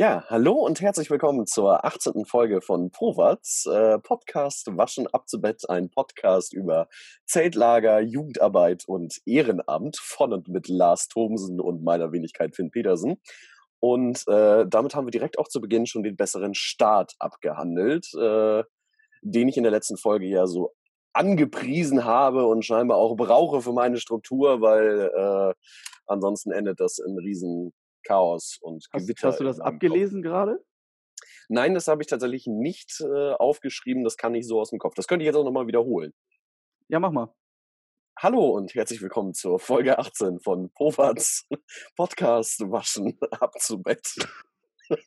Ja, hallo und herzlich willkommen zur 18. Folge von Powatz, äh, Podcast Waschen ab zu Bett, ein Podcast über Zeltlager, Jugendarbeit und Ehrenamt von und mit Lars Thomsen und meiner Wenigkeit Finn Petersen. Und äh, damit haben wir direkt auch zu Beginn schon den besseren Start abgehandelt, äh, den ich in der letzten Folge ja so angepriesen habe und scheinbar auch brauche für meine Struktur, weil äh, ansonsten endet das in riesen Chaos und Hast, Gewitter. hast du das abgelesen gerade? Nein, das habe ich tatsächlich nicht äh, aufgeschrieben. Das kann ich so aus dem Kopf. Das könnte ich jetzt auch nochmal wiederholen. Ja, mach mal. Hallo und herzlich willkommen zur Folge 18 von Povats Podcast Waschen ab zu Bett.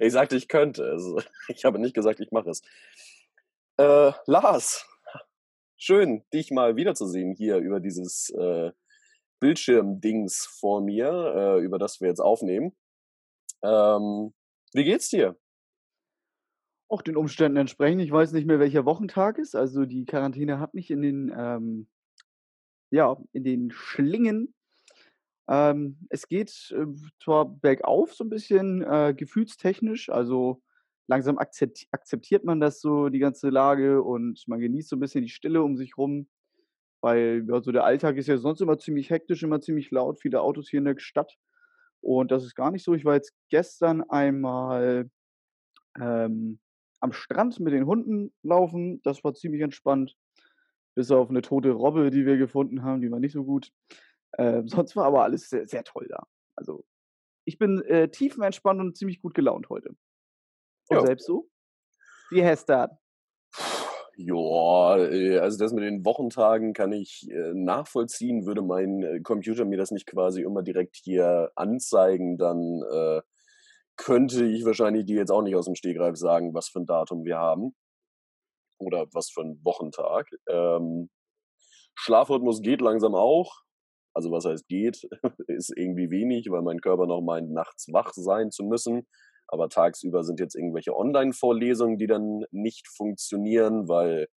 ich sagte, ich könnte. Also, ich habe nicht gesagt, ich mache es. Äh, Lars, schön, dich mal wiederzusehen hier über dieses äh, Bildschirmdings vor mir, äh, über das wir jetzt aufnehmen. Ähm, wie geht's dir? Auch den Umständen entsprechend. Ich weiß nicht mehr, welcher Wochentag ist. Also die Quarantäne hat mich in den, ähm, ja, in den Schlingen. Ähm, es geht äh, zwar bergauf so ein bisschen äh, gefühlstechnisch, also langsam akzept, akzeptiert man das so, die ganze Lage und man genießt so ein bisschen die Stille um sich rum. Weil ja, so der Alltag ist ja sonst immer ziemlich hektisch, immer ziemlich laut, viele Autos hier in der Stadt. Und das ist gar nicht so. Ich war jetzt gestern einmal ähm, am Strand mit den Hunden laufen. Das war ziemlich entspannt. Bis auf eine tote Robbe, die wir gefunden haben, die war nicht so gut. Ähm, sonst war aber alles sehr, sehr toll da. Also ich bin äh, tiefenentspannt und ziemlich gut gelaunt heute. Und Ja. selbst so? Wie das? Ja, äh, also das mit den Wochentagen kann ich äh, nachvollziehen. Würde mein äh, Computer mir das nicht quasi immer direkt hier anzeigen, dann äh, könnte ich wahrscheinlich dir jetzt auch nicht aus dem Stegreif sagen, was für ein Datum wir haben. Oder was für ein Wochentag. Ähm, Schlafrhythmus geht langsam auch. Also was heißt geht, ist irgendwie wenig, weil mein Körper noch meint, nachts wach sein zu müssen. Aber tagsüber sind jetzt irgendwelche Online-Vorlesungen, die dann nicht funktionieren, weil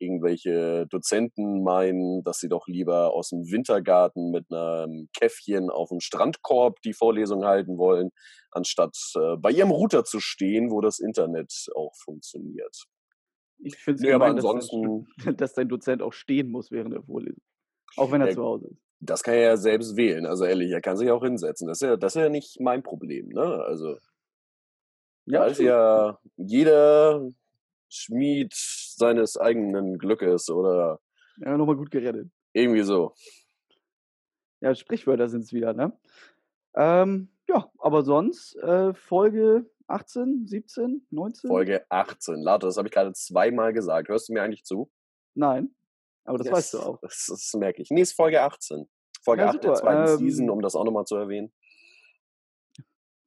irgendwelche Dozenten meinen, dass sie doch lieber aus dem Wintergarten mit einem Käffchen auf dem Strandkorb die Vorlesung halten wollen, anstatt äh, bei ihrem Router zu stehen, wo das Internet auch funktioniert. Ich finde es Nee, aber gemein, dass, ansonsten, dein- dass dein Dozent auch stehen muss während der Vorlesung. Auch wenn er Ja, zu Hause ist. das kann er ja selbst wählen. Also ehrlich, er kann sich auch hinsetzen. Das ist ja, das ist ja nicht mein Problem. Ne? Also ist stimmt. ja jeder Schmied seines eigenen Glückes oder Ja, nochmal gut gerettet. irgendwie so. Ja, Sprichwörter sind es wieder, ne? Ähm, ja, aber sonst äh, Folge 18, 17, 19? Folge 18. Lato, das habe ich gerade zweimal gesagt. Hörst du mir eigentlich zu? Nein, aber das weißt du Yes, auch. Das, das merke ich. Nee, ist Folge 18. Folge Ja, 8 der zweiten Season, Ähm, um das auch nochmal zu erwähnen.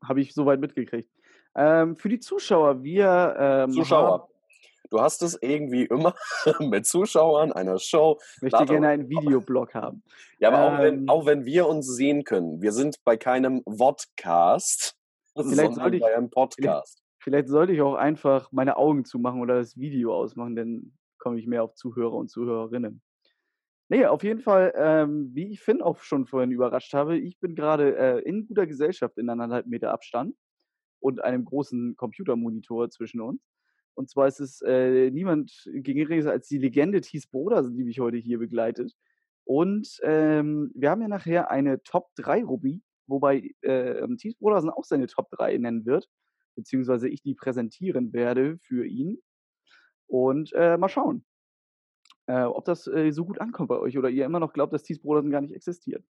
Habe ich soweit mitgekriegt. Ähm, für die Zuschauer, wir ähm, Zuschauer. Du hast es irgendwie immer mit Zuschauern einer Show. möchte Lato, gerne einen Videoblog haben. Ja, aber auch wenn, Ähm, auch wenn wir uns sehen können, wir sind bei keinem Vodcast, Vielleicht sondern sollte ich, bei einem vielleicht, Podcast. vielleicht sollte ich auch einfach meine Augen zumachen oder das Video ausmachen, dann komme ich mehr auf Zuhörer und Zuhörerinnen. Nee, auf jeden Fall, ähm, wie ich Finn auch schon vorhin überrascht habe, ich bin gerade äh, in guter Gesellschaft in anderthalb Meter Abstand und einem großen Computermonitor zwischen uns. Und zwar ist es äh, niemand geringeres als die Legende Thies Brodersen, die mich heute hier begleitet. Und ähm, wir haben ja nachher eine Top 3 Rubrik, wobei äh, Thies Brodersen auch seine Top 3 nennen wird, beziehungsweise ich die präsentieren werde für ihn. Und äh, mal schauen, äh, ob das äh, so gut ankommt bei euch oder ihr immer noch glaubt, dass Thies Brodersen gar nicht existiert.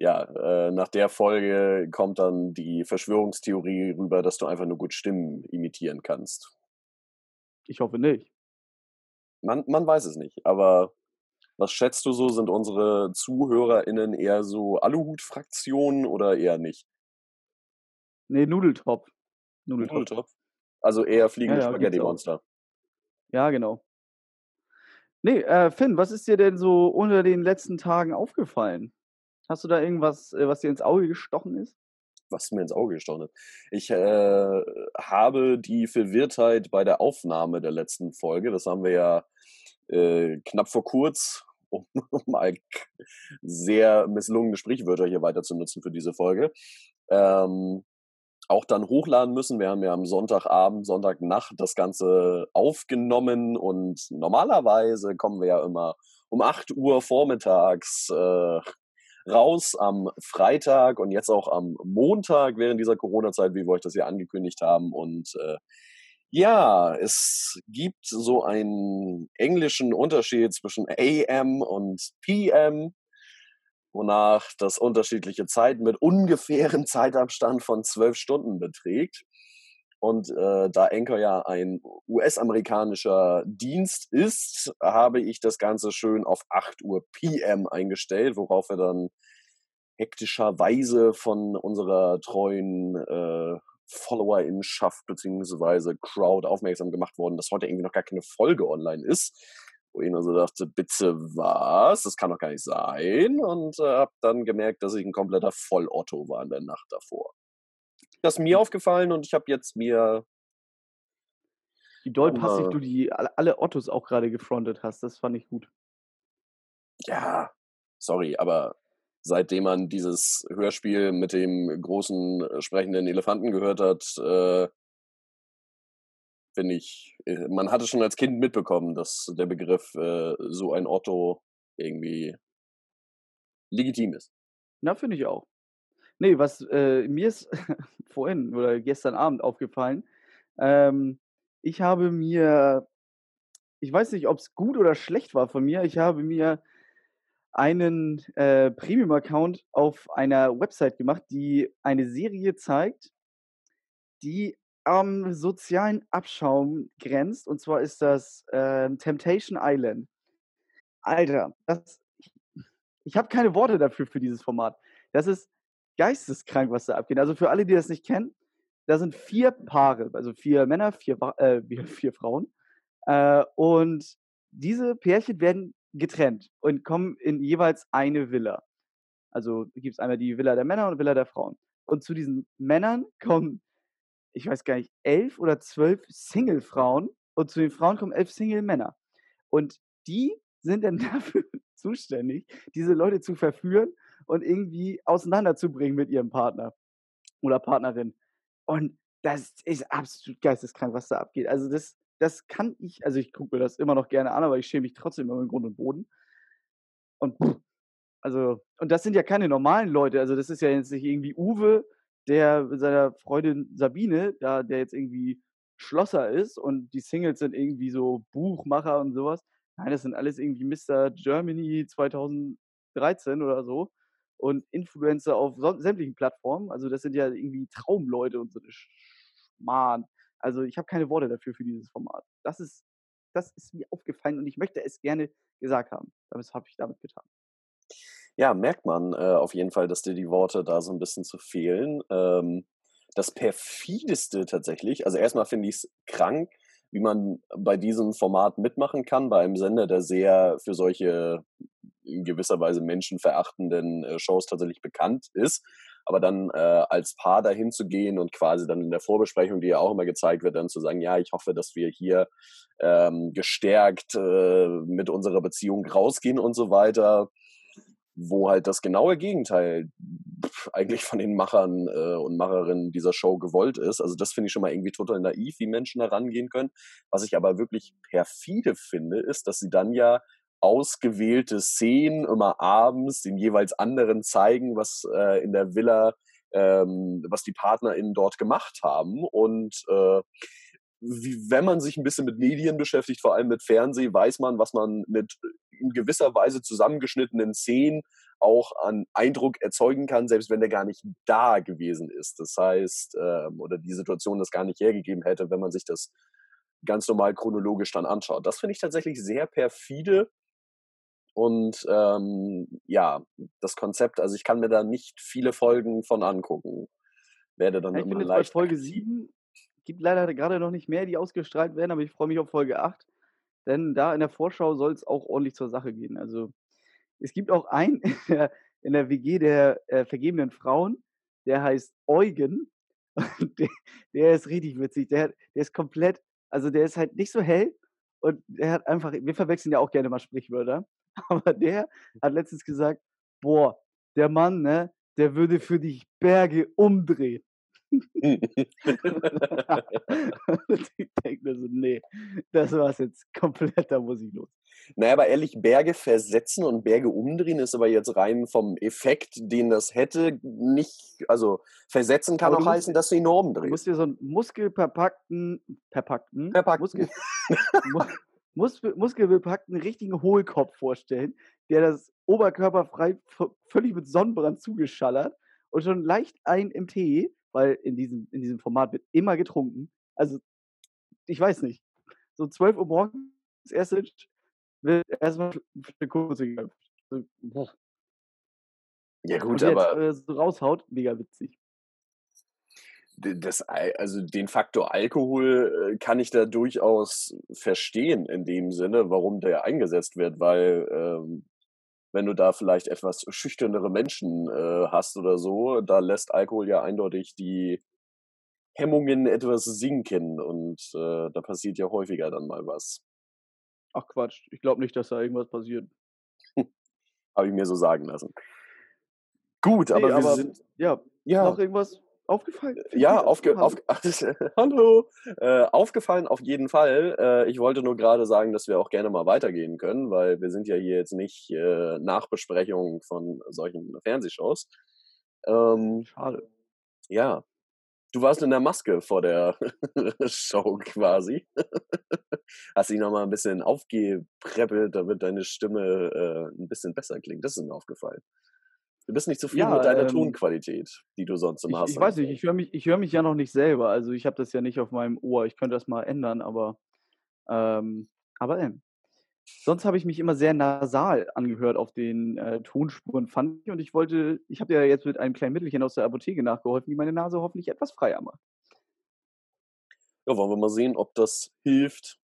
Ja, äh, nach der Folge kommt dann die Verschwörungstheorie rüber, dass du einfach nur gut Stimmen imitieren kannst. Ich hoffe nicht. Man, man weiß es nicht, aber was schätzt du so? Sind unsere ZuhörerInnen eher so Aluhut-Fraktionen oder eher nicht? Nee, Nudeltopf. Nudeltopf. Nudeltopf? Also eher Ja, fliegende ja, auch. Spaghetti-Monster. Ja, genau. Nee, äh, Finn, was ist dir denn so unter den letzten Tagen aufgefallen? Hast du da irgendwas, äh, was dir ins Auge gestochen ist? was mir ins Auge gestochen ist. Ich äh, habe die Verwirrtheit bei der Aufnahme der letzten Folge, das haben wir ja äh, knapp vor kurz um mal sehr misslungene Sprichwörter hier weiter zu nutzen für diese Folge, ähm, auch dann hochladen müssen. Wir haben ja am Sonntagabend, Sonntagnacht das Ganze aufgenommen und normalerweise kommen wir ja immer um 8 Uhr vormittags äh, raus am Freitag und jetzt auch am Montag während dieser Corona-Zeit, wie wir euch das ja angekündigt haben. Und äh, ja, es gibt so einen englischen Unterschied zwischen AM und PM, wonach das unterschiedliche Zeiten mit ungefährem Zeitabstand von zwölf Stunden beträgt. Und äh, da Anchor ja ein US-amerikanischer Dienst ist, habe ich das Ganze schön auf 8 Uhr PM eingestellt, worauf wir dann hektischerweise von unserer treuen äh, Followerinnenschaft bzw. Crowd aufmerksam gemacht worden, dass heute irgendwie noch gar keine Folge online ist. Wo ich nur so dachte, bitte was? Das kann doch gar nicht sein. Und äh, habe dann gemerkt, dass ich ein kompletter Vollotto war in der Nacht davor. Das ist mir hm. aufgefallen und ich habe jetzt mir. Wie doll passiv du die alle Ottos auch gerade gefrontet hast, das fand ich gut. Ja, sorry, aber seitdem man dieses Hörspiel mit dem großen äh, sprechenden Elefanten gehört hat, äh, finde ich, äh, man hatte schon als Kind mitbekommen, dass der Begriff äh, so ein Otto irgendwie legitim ist. Na, finde ich auch. Nee, was äh, mir ist vorhin oder gestern Abend aufgefallen, ähm, ich habe mir, ich weiß nicht, ob es gut oder schlecht war von mir, ich habe mir einen äh, Premium-Account auf einer Website gemacht, die eine Serie zeigt, die am sozialen Abschaum grenzt. Und zwar ist das äh, Temptation Island. Alter, das, ich, ich habe keine Worte dafür für dieses Format. Das ist geisteskrank, was da abgeht. Also für alle, die das nicht kennen, da sind vier Paare, also vier Männer, vier, äh, vier Frauen. Äh, und diese Pärchen werden getrennt und kommen in jeweils eine Villa. Also gibt es einmal die Villa der Männer und Villa der Frauen. Und zu diesen Männern kommen, ich weiß gar nicht, elf oder zwölf Single-Frauen und zu den Frauen kommen elf Single-Männer. Und die sind dann dafür zuständig, diese Leute zu verführen und irgendwie auseinanderzubringen mit ihrem Partner oder Partnerin. Und das ist absolut geisteskrank, was da abgeht. Also das das kann ich, also ich gucke mir das immer noch gerne an, aber ich schäme mich trotzdem immer im Grund und Boden. Und also, und das sind ja keine normalen Leute. Also, das ist ja jetzt nicht irgendwie Uwe, der mit seiner Freundin Sabine, da, der jetzt irgendwie Schlosser ist und die Singles sind irgendwie so Buchmacher und sowas. Nein, das sind alles irgendwie Mr. Germany 2013 oder so und Influencer auf sämtlichen Plattformen. Also, das sind ja irgendwie Traumleute und so eine Schmarrn. Also ich habe keine Worte dafür für dieses Format. Das ist, das ist mir aufgefallen und ich möchte es gerne gesagt haben. Das habe ich damit getan. Ja, merkt man äh, auf jeden Fall, dass dir die Worte da so ein bisschen zu fehlen. Ähm, das perfideste tatsächlich, also erstmal finde ich es krank, wie man bei diesem Format mitmachen kann, bei einem Sender, der sehr für solche in gewisser Weise menschenverachtenden äh, Shows tatsächlich bekannt ist aber dann äh, als Paar dahin zu gehen und quasi dann in der Vorbesprechung, die ja auch immer gezeigt wird, dann zu sagen, ja, ich hoffe, dass wir hier ähm, gestärkt äh, mit unserer Beziehung rausgehen und so weiter, wo halt das genaue Gegenteil eigentlich von den Machern äh, und Macherinnen dieser Show gewollt ist. Also das finde ich schon mal irgendwie total naiv, wie Menschen herangehen können. Was ich aber wirklich perfide finde, ist, dass sie dann ja ausgewählte Szenen immer abends den jeweils anderen zeigen, was äh, in der Villa, ähm, was die PartnerInnen dort gemacht haben. Und äh, wie, wenn man sich ein bisschen mit Medien beschäftigt, vor allem mit Fernsehen, weiß man, was man mit in gewisser Weise zusammengeschnittenen Szenen auch an Eindruck erzeugen kann, selbst wenn der gar nicht da gewesen ist. Das heißt, ähm, oder die Situation das gar nicht hergegeben hätte, wenn man sich das ganz normal chronologisch dann anschaut. Das finde ich tatsächlich sehr perfide und ähm, ja, das Konzept, also ich kann mir da nicht viele Folgen von angucken. Werde dann ich immer bin leicht. Bei Folge 7 gibt leider gerade noch nicht mehr, die ausgestrahlt werden, aber ich freue mich auf Folge 8. Denn da in der Vorschau soll es auch ordentlich zur Sache gehen. Also es gibt auch einen in der, in der WG der äh, vergebenen Frauen, der heißt Eugen. Der, der, ist richtig witzig. Der, der ist komplett, also der ist halt nicht so hell und der hat einfach, wir verwechseln ja auch gerne mal Sprichwörter. Aber der hat letztens gesagt: „Boah, der Mann, ne, der würde für dich Berge umdrehen.“ ich denke mir so: „Ne, das war's jetzt komplett, da muss ich los.“ Na ja, aber ehrlich, Berge versetzen und Berge umdrehen ist aber jetzt rein vom Effekt, den das hätte, nicht also, versetzen kann Aber auch du musst heißen, dass du ihn nur du umdrehst. musst dir so 'n muskelverpackten verpackten Verpackten. Muskel mu muskel muskelbepackten richtigen Hohlkopf vorstellen, der das oberkörperfrei v völlig mit Sonnenbrand zugeschallert und schon leicht einen im Tee, weil in diesem in diesem Format wird immer getrunken. Also, ich weiß nicht, so 12:00 morgens, das 1. wird erst mal Kurze geköpft. Ja gut, jetzt, aber äh, so raushaut, mega witzig. Das Al also, den Faktor Alkohol, äh, kann ich da durchaus verstehen in dem Sinne, warum der eingesetzt wird, weil, ähm, wenn du da vielleicht etwas schüchternere Menschen, äh, hast oder so, da lässt Alkohol ja eindeutig die Hemmungen etwas sinken und, äh, da passiert ja häufiger dann mal was. Ach Quatsch, ich glaube nicht, dass da irgendwas passiert. Habe ich mir so sagen lassen. Gut, Ne, aber wir aber sind ja, noch ja. irgendwas aufgefallen? Fällt Ja, aufge ach das hallo. Äh, aufgefallen auf jeden Fall. Äh, ich wollte nur grade sagen, dass wir auch gerne mal weitergehen können, weil wir sind ja hier jetzt nicht, äh, Nachbesprechung von solchen Fernsehshows. Ähm Schade. ja. Du warst in der Maske vor der Show quasi. Hast dich noch mal 'n bisschen aufgepäppelt, damit deine Stimme, äh, 'n bisschen besser klingt. Das ist mir aufgefallen. Du bist nicht zufrieden mit Ja, deiner ähm Tonqualität, die du sonst immer hast ich weiß nicht, ich höre mich ich höre mich ja noch nicht selber. Also, ich habe das ja nicht auf meinem Ohr. Ich könnte das mal ändern, aber ähm, aber, ähm, sonst habe ich mich immer sehr nasal angehört auf den, äh, Tonspuren, fand ich. Und ich wollte ich habe ja jetzt mit einem kleinen Mittelchen aus der Apotheke nachgeholfen, die meine Nase hoffentlich etwas freier macht. Ja, wollen wir mal sehen, ob das hilft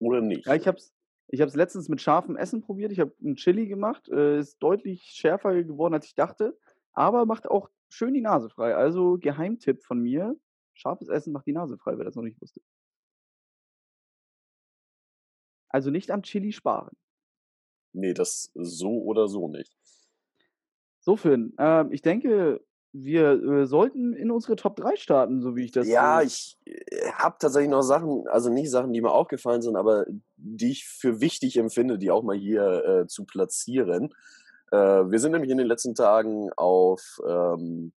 oder Ja, nicht. ich habe es ich habe es letztens mit scharfem Essen probiert. Ich habe 'n Chili gemacht, äh, ist deutlich schärfer geworden, als ich dachte, aber macht auch schön die Nase frei. Also, Geheimtipp von mir: Scharfes Essen macht die Nase frei, wer das noch nicht wusste. Also, nicht am Chili sparen. Ne, das so oder so nicht. So, Finn, ähm, ich denke, wir, äh, sollten in unsere Top 3 starten, so wie ich das, Ja, äh ich, äh, habe tatsächlich noch Sachen also, nicht Sachen, die mir aufgefallen sind, aber die ich für wichtig empfinde, die auch mal hier, äh, zu platzieren. Äh, wir sind nämlich in den letzten Tagen auf, ähm,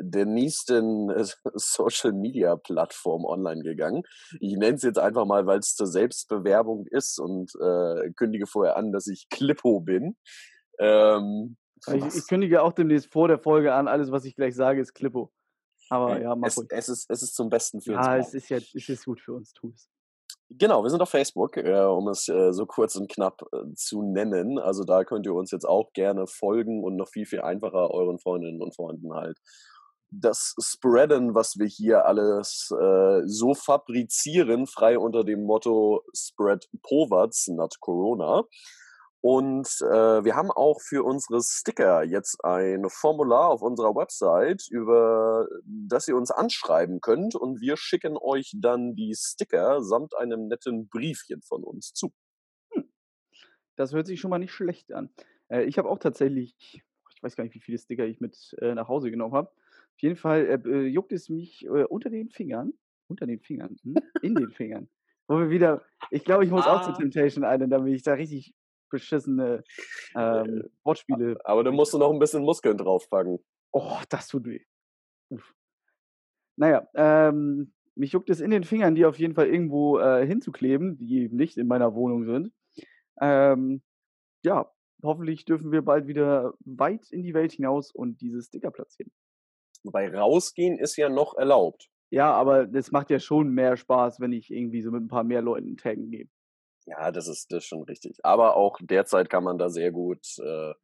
der nächsten Social-Media-Plattform online gegangen. Ich nenne es jetzt einfach mal, weil's zur Selbstbewerbung ist und, äh, kündige vorher an, dass ich Klippo bin. Ähm, ich ich kündige auch demnächst vor der Folge an, alles, was ich gleich sage, ist Klippo. Aber ja, mach es ruhig. es ist es ist zum Besten für uns Ja, es ist ja es ist gut für uns, tu es. Genau, wir sind auf Facebook, äh, um es, äh, so kurz und knapp, äh, zu nennen. Also, da könnt ihr uns jetzt auch gerne folgen und noch viel, viel einfacher euren Freundinnen und Freunden halt das spreaden, was wir hier alles, äh, so fabrizieren, frei unter dem Motto „Spread Poverds, not Corona.“ Und, äh, wir haben auch für unsere Sticker jetzt ein Formular auf unserer Website, über das ihr uns anschreiben könnt und wir schicken euch dann die Sticker samt einem netten Briefchen von uns zu. Hm. Das hört sich schon mal nicht schlecht an. Äh, ich habe auch tatsächlich ich weiß gar nicht, wie viele Sticker ich mit, äh, nach Hause genommen habe. Auf jeden Fall, äh, juckt es mich, äh, unter den Fingern unter den Fingern, hm, in den Fingern, wo wir wieder ich glaube, ich muss auch zu Ah. Temptation Island, damit ich da richtig beschissene, ähm, Äh, Wortspiele aber da musst du noch 'n bisschen Muskeln draufpacken. Oh, das tut weh. Uff. Na ja, ähm, mich juckt es in den Fingern, die auf jeden Fall irgendwo, äh, hinzukleben, die nicht in meiner Wohnung sind. Ähm, ja, hoffentlich dürfen wir bald wieder weit in die Welt hinaus und diese Sticker platzieren. Wobei rausgehen ist ja noch erlaubt. Ja, aber das macht ja schon mehr Spaß, wenn ich irgendwie so mit 'n paar mehr Leuten taggen gehe. Ja, das ist das ist schon richtig. Aber auch derzeit kann man da sehr gut, äh,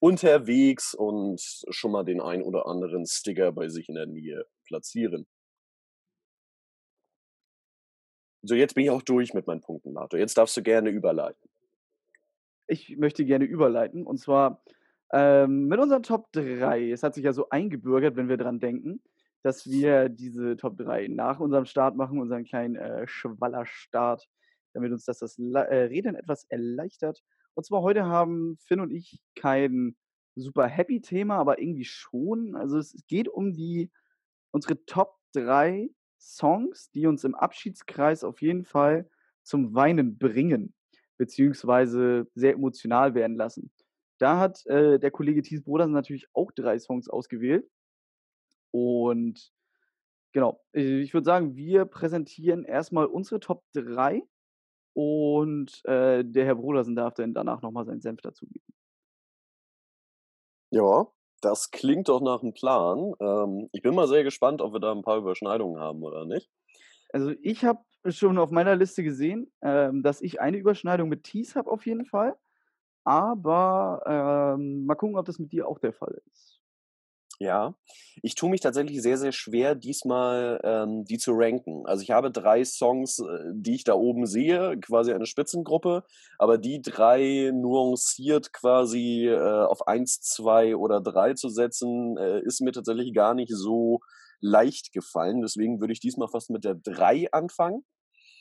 unterwegs und schon mal den ein oder anderen Sticker bei sich in der Nähe platzieren. So, jetzt bin ich auch durch mit meinen Punkten, Arthur. Jetzt darfst du gerne überleiten. Ich möchte gerne überleiten und zwar, ähm, mit unseren Top 3. Es hat sich ja so eingebürgert, wenn wir dran denken, dass wir diese Top 3 nach unserem Start machen, unseren kleinen, äh, Schwallerstart, damit uns das das äh, Reden etwas erleichtert. Und zwar heute haben Finn und ich kein super happy Thema, aber irgendwie schon. Also, es geht um die unsere Top 3 Songs, die uns im Abschiedskreis auf jeden Fall zum Weinen bringen, beziehungsweise sehr emotional werden lassen. Da hat, äh, der Kollege Thies Brodersen natürlich auch 3 Songs ausgewählt. Und genau, äh, ich würde sagen, wir präsentieren erst mal unsere Top 3 und, äh, der Herr Brodersen darf dann danach noch mal seinen Senf dazugeben. Ja, das klingt doch nach 'm Plan. Ähm, ich bin mal sehr gespannt, ob wir da 'n paar Überschneidungen haben oder nicht. Also, ich habe schon auf meiner Liste gesehen, ähm, dass ich eine Überschneidung mit Thies habe auf jeden Fall, aber, ähm, mal gucken, ob das mit dir auch der Fall ist. Ja, ich tue mich tatsächlich sehr, sehr schwer, diesmal, ähm, die zu ranken. Also, ich habe 3 Songs, äh, die ich da oben sehe, quasi eine Spitzengruppe, aber die 3 nuanciert quasi, äh, auf 1, 2 oder 3 zu setzen, äh, ist mir tatsächlich gar nicht so leicht gefallen. Deswegen würde ich diesmal fast mit der 3 anfangen.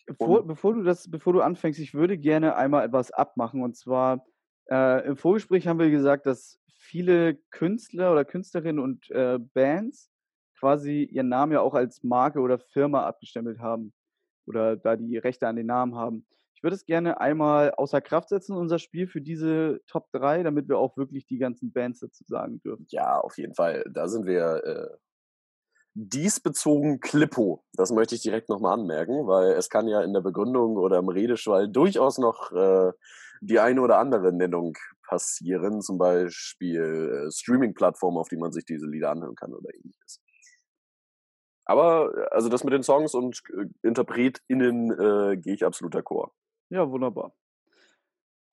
Bevor bevor du das bevor du anfängst, ich würde gerne einmal etwas abmachen. Und zwar, äh, im Vorgespräch haben wir gesagt, dass viele Künstler oder Künstlerinnen und, äh, Bands quasi ihren Namen ja auch als Marke oder Firma abgestempelt haben oder da die Rechte an den Namen haben. Ich würde es gerne einmal außer Kraft setzen, unser Spiel für diese Top 3, damit wir auch wirklich die ganzen Bands dazu sagen dürfen. Ja, auf jeden Fall. Da sind wir, äh, diesbezogen Klippo. Das möchte ich direkt noch mal anmerken, weil es kann ja in der Begründung oder im Redeschwall durchaus noch, äh, die eine oder andere Nennung passieren, zum Beispiel, äh, Streaming-Plattformen, auf die man sich diese Lieder anhören kann oder Ähnliches. Aber, äh, also, das mit den Songs und, äh, InterpretInnen, äh, gehe ich absolut d'accord. Ja, wunderbar.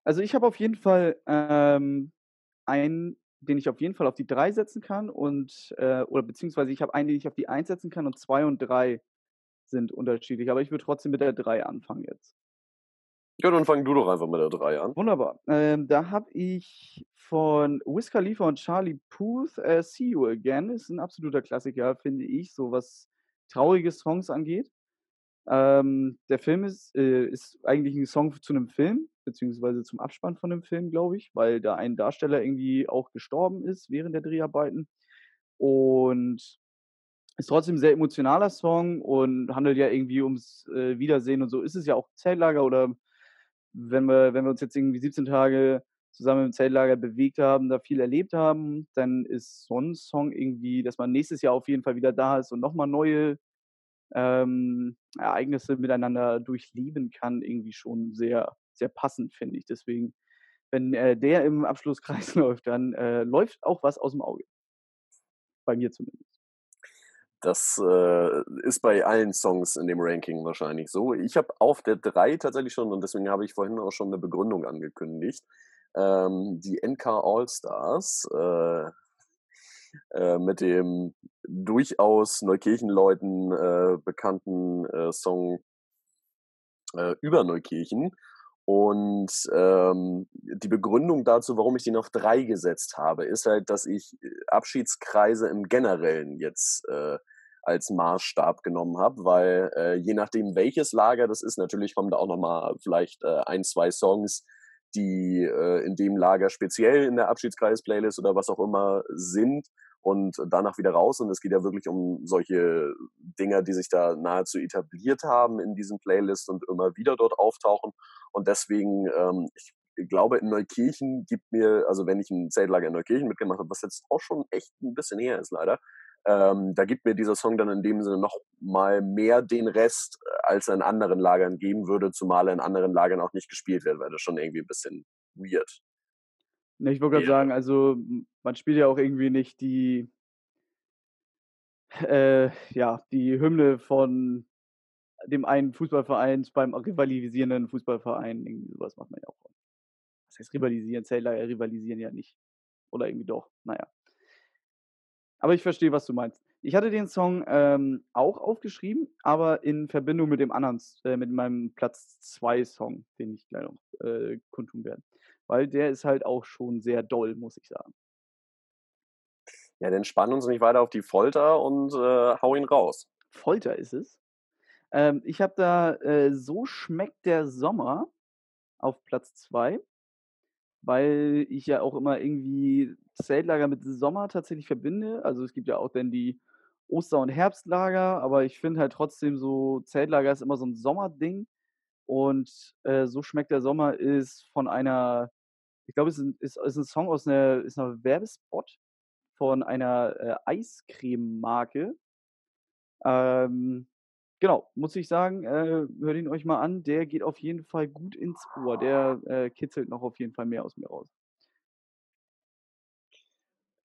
Also, ich habe auf jeden Fall, ähm, einen, den ich auf jeden Fall auf die 3 setzen kann und, äh oder beziehungsweise ich habe einen, den ich auf die 1 setzen kann und 2 und 3 sind unterschiedlich, aber ich würde trotzdem mit der 3 anfangen jetzt. Ja, dann fang du doch einfach mit der 3 an. Wunderbar. Ähm, da habe ich von Wiz Khalifa und Charlie Puth, äh, „See You Again“. Ist 'n absoluter Klassiker, finde ich, so was traurige Songs angeht. Ähm, der Film ist äh, ist eigentlich 'n Song zu 'nem Film, beziehungsweise zum Abspann von 'nem Film, glaube ich, weil da ein Darsteller irgendwie auch gestorben ist während der Dreharbeiten. Und ist trotzdem 'n sehr emotionaler Song und handelt ja irgendwie ums, äh, Wiedersehen und so. Ist es ja auch Zeltlager oder wenn wir wenn wir uns jetzt irgendwie 17 Tage zusammen im Zeltlager bewegt haben, da viel erlebt haben, dann ist so 'n Song irgendwie, dass man nächstes Jahr auf jeden Fall wieder da ist und noch mal neue, ähm, Ereignisse miteinander durchleben kann, irgendwie schon sehr, sehr passend, finde ich. Deswegen, wenn, äh, der im Abschlusskreis läuft, dann, äh, läuft auch was aus'm Auge. Bei mir zumindest. Das, äh, ist bei allen Songs in dem Ranking wahrscheinlich so. Ich habe auf der 3 tatsächlich schon und deswegen habe ich vorhin auch schon 'ne Begründung angekündigt, ähm, die „NK All-Stars“, äh, äh, mit dem durchaus Neukirchenleuten, äh, bekannten, äh, Song äh, über Neukirchen. Und, ähm, die Begründung dazu, warum ich den auf 3 gesetzt habe, ist halt, dass ich, äh, Abschiedskreise im Generellen jetzt, äh, als Maßstab genommen habe, weil, äh, je nachdem, welches Lager das ist natürlich kommen da auch noch mal vielleicht, äh, 1, 2 Songs, die, äh, in dem Lager speziell in der Abschiedskreis-Playlist oder was auch immer sind und danach wieder raus sind. Es geht ja wirklich um solche Dinger, die sich da nahezu etabliert haben in diesen Playlists und immer wieder dort auftauchen. Und deswegen, ähm, ich glaube, in Neukirchen gibt mir also, wenn ich 'n Zeltlager in Neukirchen mitgemacht habe, was jetzt auch schon echt 'n bisschen her ist leider, ähm, da gibt mir dieser Song dann in dem Sinne noch mal mehr den Rest, als er in anderen Lagern geben würde, zumal er in anderen Lagern auch nicht gespielt wird, weil das schon irgendwie 'n bisschen weird ich wollte grad wäre. sagen, also, man spielt ja auch irgendwie nicht die äh, ja, die Hymne von dem einen Fußballvereins beim rivalisierenden Fußballverein. Irgendwie so was macht man ja auch. Was heißt rivalisieren? Zeltlager rivalisieren ja nicht. Oder irgendwie doch, na ja. Aber ich verstehe, was du meinst. Ich hatte den Song, ähm, auch aufgeschrieben, aber in Verbindung mit dem anderen äh, mit meinem Platz 2 Song, den ich gleich noch, äh, kundtun werde. Weil der ist halt auch schon sehr doll, muss ich sagen. Ja, dann spann uns nicht weiter auf die Folter und, äh, hau ihn raus. Folter ist es. Ähm, ich habe da, äh, „So schmeckt der Sommer“ auf Platz 2. weil ich ja auch immer irgendwie Zeltlager mit Sommer tatsächlich verbinde. Also, es gibt ja auch dann die Oster und Herbstlager, aber ich finde halt trotzdem so, Zeltlager ist immer so 'n Sommerding und, äh, „So schmeckt der Sommer“ ist von einer ich glaube, es ist 'n ist ist 'n Song aus 'ner ist 'ner Werbespot von einer, äh, Eiscreme-Marke. Ähm, genau, muss ich sagen, äh, hört ihn euch mal an, der geht auf jeden Fall gut ins Ohr. Der, äh, kitzelt noch auf jeden Fall mehr aus mir raus.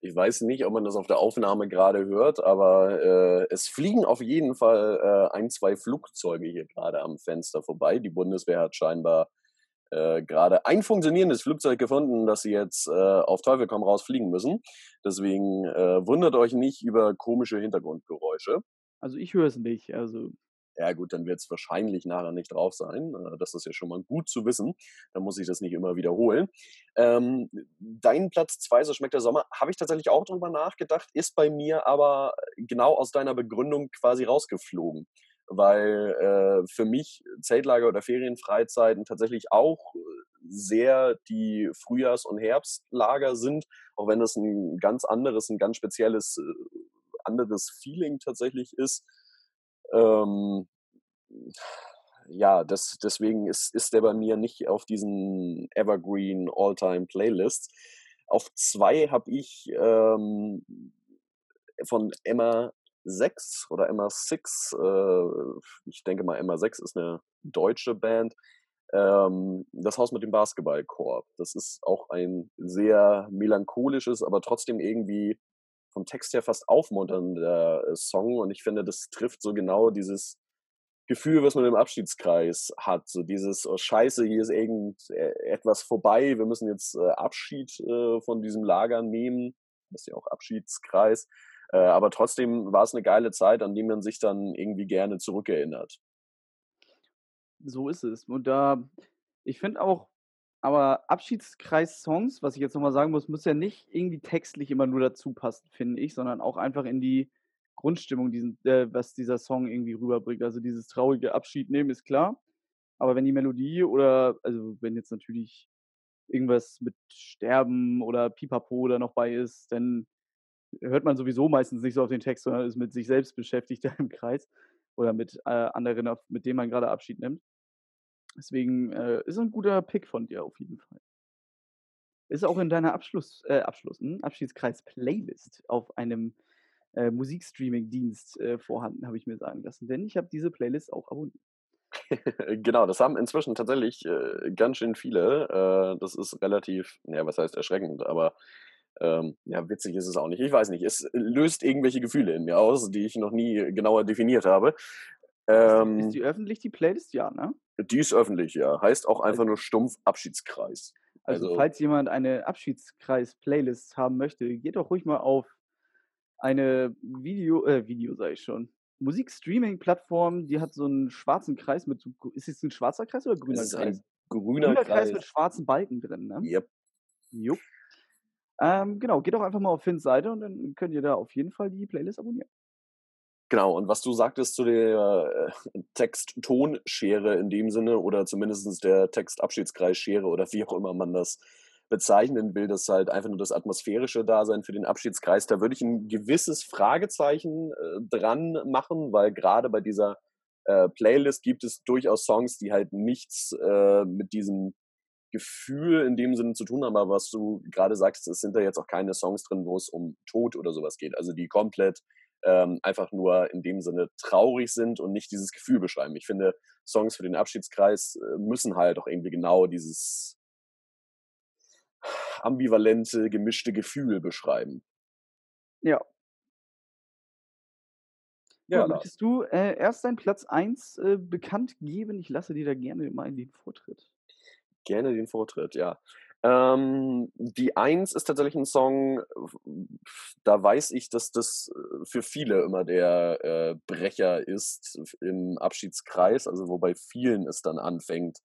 Ich weiß nicht, ob man das auf der Aufnahme grade hört, aber, äh, es fliegen auf jeden Fall, äh, 1, 2 Flugzeuge hier grade am Fenster vorbei. Die Bundeswehr hat scheinbar, äh, grade ein funktionierendes Flugzeug gefunden, das sie jetzt, äh, auf Teufel komm raus fliegen müssen. Deswegen, äh, wundert euch nicht über komische Hintergrundgeräusche. Also, ich höre es nicht, also Ja gut, dann wird's wahrscheinlich nachher nicht drauf sein. Äh, das ist ja schon mal gut zu wissen. Dann muss ich das nicht immer wiederholen. Ähm, dein Platz 2, „So schmeckt der Sommer“, habe ich tatsächlich auch drüber nachgedacht, ist bei mir aber genau aus deiner Begründung quasi rausgeflogen, weil, äh, für mich Zeltlager oder Ferienfreizeiten tatsächlich auch sehr die Frühjahrs und Herbstlager sind, auch wenn das 'n ganz anderes 'n ganz spezielles, äh, anderes Feeling tatsächlich ist. Ähm, ja, des deswegen ist ist der bei mir nicht auf diesen Evergreen All-Time-Playlists. Auf 2 habe ich, ähm, von Emma 6 oder Emma Six, äh, ich denke mal, Emma 6 ist 'ne deutsche Band, ähm, „Das Haus mit dem Basketballkorb“. Das ist auch ein sehr melancholisches, aber trotzdem irgendwie vom Text her fast aufmunternder, äh, Song und ich finde, das trifft so genau dieses Gefühl, was man im Abschiedskreis hat. So dieses: „Oh Scheiße, hier ist irgend e etwas vorbei. Wir müssen jetzt, äh, Abschied, äh, von diesem Lager nehmen.“ Ist ja auch Abschiedskreis. Äh, aber trotzdem war's 'ne geile Zeit, an die man sich dann irgendwie gerne zurückerinnert. So ist es. Und da ich finde auch aber Abschiedskreis-Songs, was ich jetzt noch mal sagen muss, muss ja nicht irgendwie textlich immer nur dazu passen, finde ich, sondern auch einfach in die Grundstimmung, diesen äh, was dieser Song irgendwie rüberbringt. Also, dieses traurige Abschied nehmen ist klar, aber wenn die Melodie oder also, wenn jetzt natürlich irgendwas mit Sterben oder Pipapo da noch bei ist, dann hört man sowieso meistens nicht so auf den Text, sondern ist mit sich selbst beschäftigt da im Kreis oder mit, äh, anderen, mit denen man grade Abschied nimmt. Deswegen, äh, ist 'n guter Pick von dir auf jeden Fall. Ist auch in deiner Abschluss äh, Abschluss hm, Abschiedskreis-Playlist auf einem, äh, Musikstreaming-Dienst, äh, vorhanden, habe ich mir sagen lassen, denn ich habe diese Playlist auch abonniert. Genau, das haben inzwischen tatsächlich, äh, ganz schön viele. Äh, das ist relativ ja, was heißt erschreckend, aber, ähm, ja, witzig ist es auch nicht. Ich weiß nicht, es löst irgendwelche Gefühle in mir aus, die ich noch nie genauer definiert habe. Ist die ist Ähm die öffentlich, die Playlist? Ja, ne? Die ist öffentlich, ja. Heißt auch Also einfach nur stumpf Abschiedskreis. also, Also falls jemand eine Abschiedskreis-Playlist haben möchte, geht doch ruhig mal auf eine Video äh, Video sage ich schon, Musikstreaming-Plattform, die hat so 'n schwarzen Kreis mit ist es 'n schwarzer Kreis oder grüner ist Kreis? ein grüner Grüner Kreis mit Kreis. schwarzen Balken drin, ne? Jep. Jupp. Ähm, genau, geht doch einfach mal auf Fin's Seite und dann könnt ihr da auf jeden Fall die Playlist abonnieren. Genau, und was du sagtest zu der, äh, Text-Ton-Schere in dem Sinne oder zumindestens der Text-Abschiedskreis-Schere oder wie auch immer man das bezeichnen will, dass halt einfach nur das atmosphärische Dasein für den Abschiedskreis da würde ich 'n gewisses Fragezeichen, äh, dran machen, weil grade bei dieser, äh, Playlist gibt es durchaus Songs, die halt nichts, äh, mit diesem Gefühl in dem Sinne zu tun haben. Aber was du grade sagst, es sind da jetzt auch keine Songs drin, wo es um Tod oder so was geht, also, die komplett, ähm, einfach nur in dem Sinne traurig sind und nicht dieses Gefühl beschreiben. Ich finde, Songs für den Abschiedskreis, äh, müssen halt auch irgendwie genau dieses ambivalente, gemischte Gefühl beschreiben. Ja. Ja, Ja, möchtest du, äh, erst deinen Platz 1, äh, bekannt geben? Ich lasse dir da gerne mal den Vortritt. Gerne den Vortritt, ja. Ähm, die 1 ist tatsächlich 'n Song, f da weiß ich, dass das, äh, für viele immer der, äh, Brecher ist im Abschiedskreis, also, wo bei vielen es dann anfängt,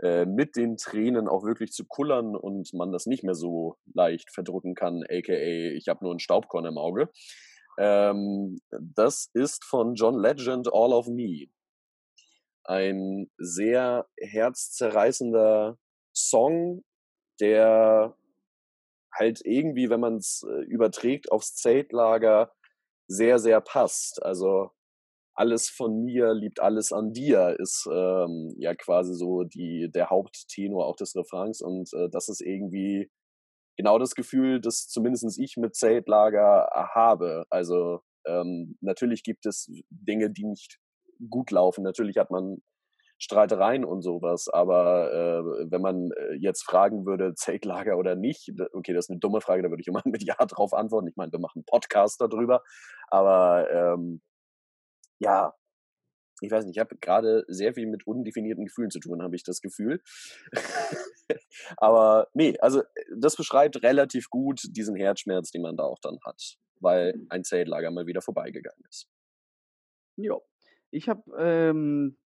äh, mit den Tränen auch wirklich zu kullern und man das nicht mehr so leicht verdrücken kann, aka ich habe nur 'n Staubkorn im Auge. Ähm, das ist von John Legend „All of Me“. Ein sehr herzzerreißender Song, der halt irgendwie, wenn man es äh, überträgt aufs Zeltlager, sehr, sehr passt. Also alles von mir liebt alles an dir ist ähm, ja quasi so die, der Haupttenor auch des Refrains und äh, das ist irgendwie genau das Gefühl, das zumindest ich mit Zeltlager habe. Also ähm, natürlich gibt es Dinge, die nicht gut laufen. Natürlich hat man Streitereien und sowas. Aber äh, wenn man äh, jetzt fragen würde, Zeltlager oder nicht, okay, das ist eine dumme Frage, da würde ich immer mit Ja drauf antworten. Ich meine, wir machen einen Podcast darüber. Aber ähm, ja, ich weiß nicht, ich habe gerade sehr viel mit undefinierten Gefühlen zu tun, habe ich das Gefühl. Aber nee, also das beschreibt relativ gut diesen Herzschmerz, den man da auch dann hat, weil ein Zeltlager mal wieder vorbeigegangen ist. Ja, ich habe ähm,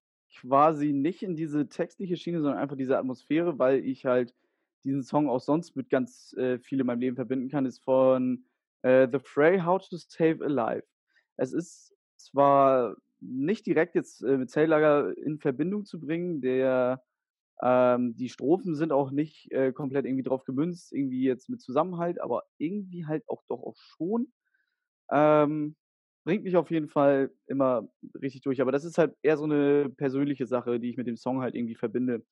quasi nicht in diese textliche Schiene, sondern einfach diese Atmosphäre, weil ich halt diesen Song auch sonst mit ganz äh, viel in meinem Leben verbinden kann, ist von äh, The Fray How to Save Alive. Es ist zwar nicht direkt jetzt äh, mit Zelllager in Verbindung zu bringen, der ähm, die Strophen sind auch nicht äh, komplett irgendwie drauf gemünzt, irgendwie jetzt mit Zusammenhalt, aber irgendwie halt auch doch auch schon. Ähm, bringt mich auf jeden Fall immer richtig durch. Aber das ist halt eher so eine persönliche Sache, die ich mit dem Song halt irgendwie verbinde.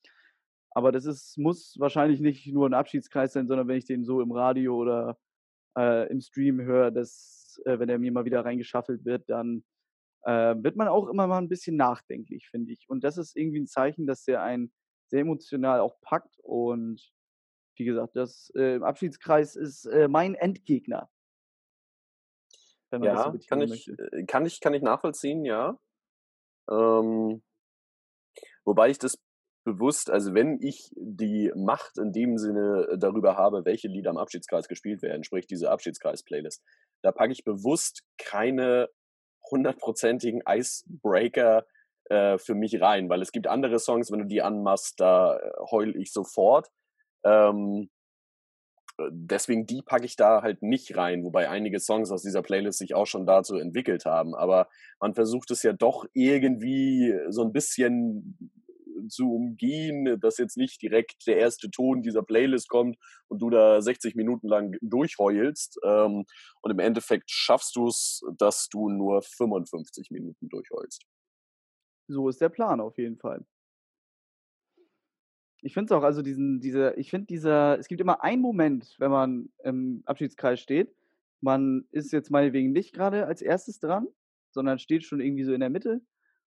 Aber das ist, muss wahrscheinlich nicht nur ein Abschiedskreis sein, sondern wenn ich den so im Radio oder äh, im Stream höre, dass, äh, wenn er mir mal wieder reingeschaffelt wird, dann äh, wird man auch immer mal ein bisschen nachdenklich, finde ich. Und das ist irgendwie ein Zeichen, dass der einen sehr emotional auch packt. Und wie gesagt, das äh, Abschiedskreis ist äh, mein Endgegner wenn man ja, das so kann ich, möchte. Äh, kann ich, kann ich nachvollziehen, ja. Ähm, wobei ich das bewusst, also wenn ich die Macht in dem Sinne äh, darüber habe, welche Lieder am Abschiedskreis gespielt werden, sprich diese Abschiedskreis-Playlist, da packe ich bewusst keine hundertprozentigen Icebreaker äh, für mich rein, weil es gibt andere Songs, wenn du die anmachst, da äh, heul ich sofort. Ähm, deswegen die packe ich da halt nicht rein, wobei einige Songs aus dieser Playlist sich auch schon dazu entwickelt haben. Aber man versucht es ja doch irgendwie so ein bisschen zu umgehen, dass jetzt nicht direkt der erste Ton dieser Playlist kommt und du da 60 Minuten lang durchheulst. Ähm, und im Endeffekt schaffst du es, dass du nur 55 Minuten durchheulst. So ist der Plan auf jeden Fall. Ich finde es auch, also diesen, diese, ich finde dieser, es gibt immer einen Moment, wenn man im Abschiedskreis steht. Man ist jetzt meinetwegen nicht gerade als erstes dran, sondern steht schon irgendwie so in der Mitte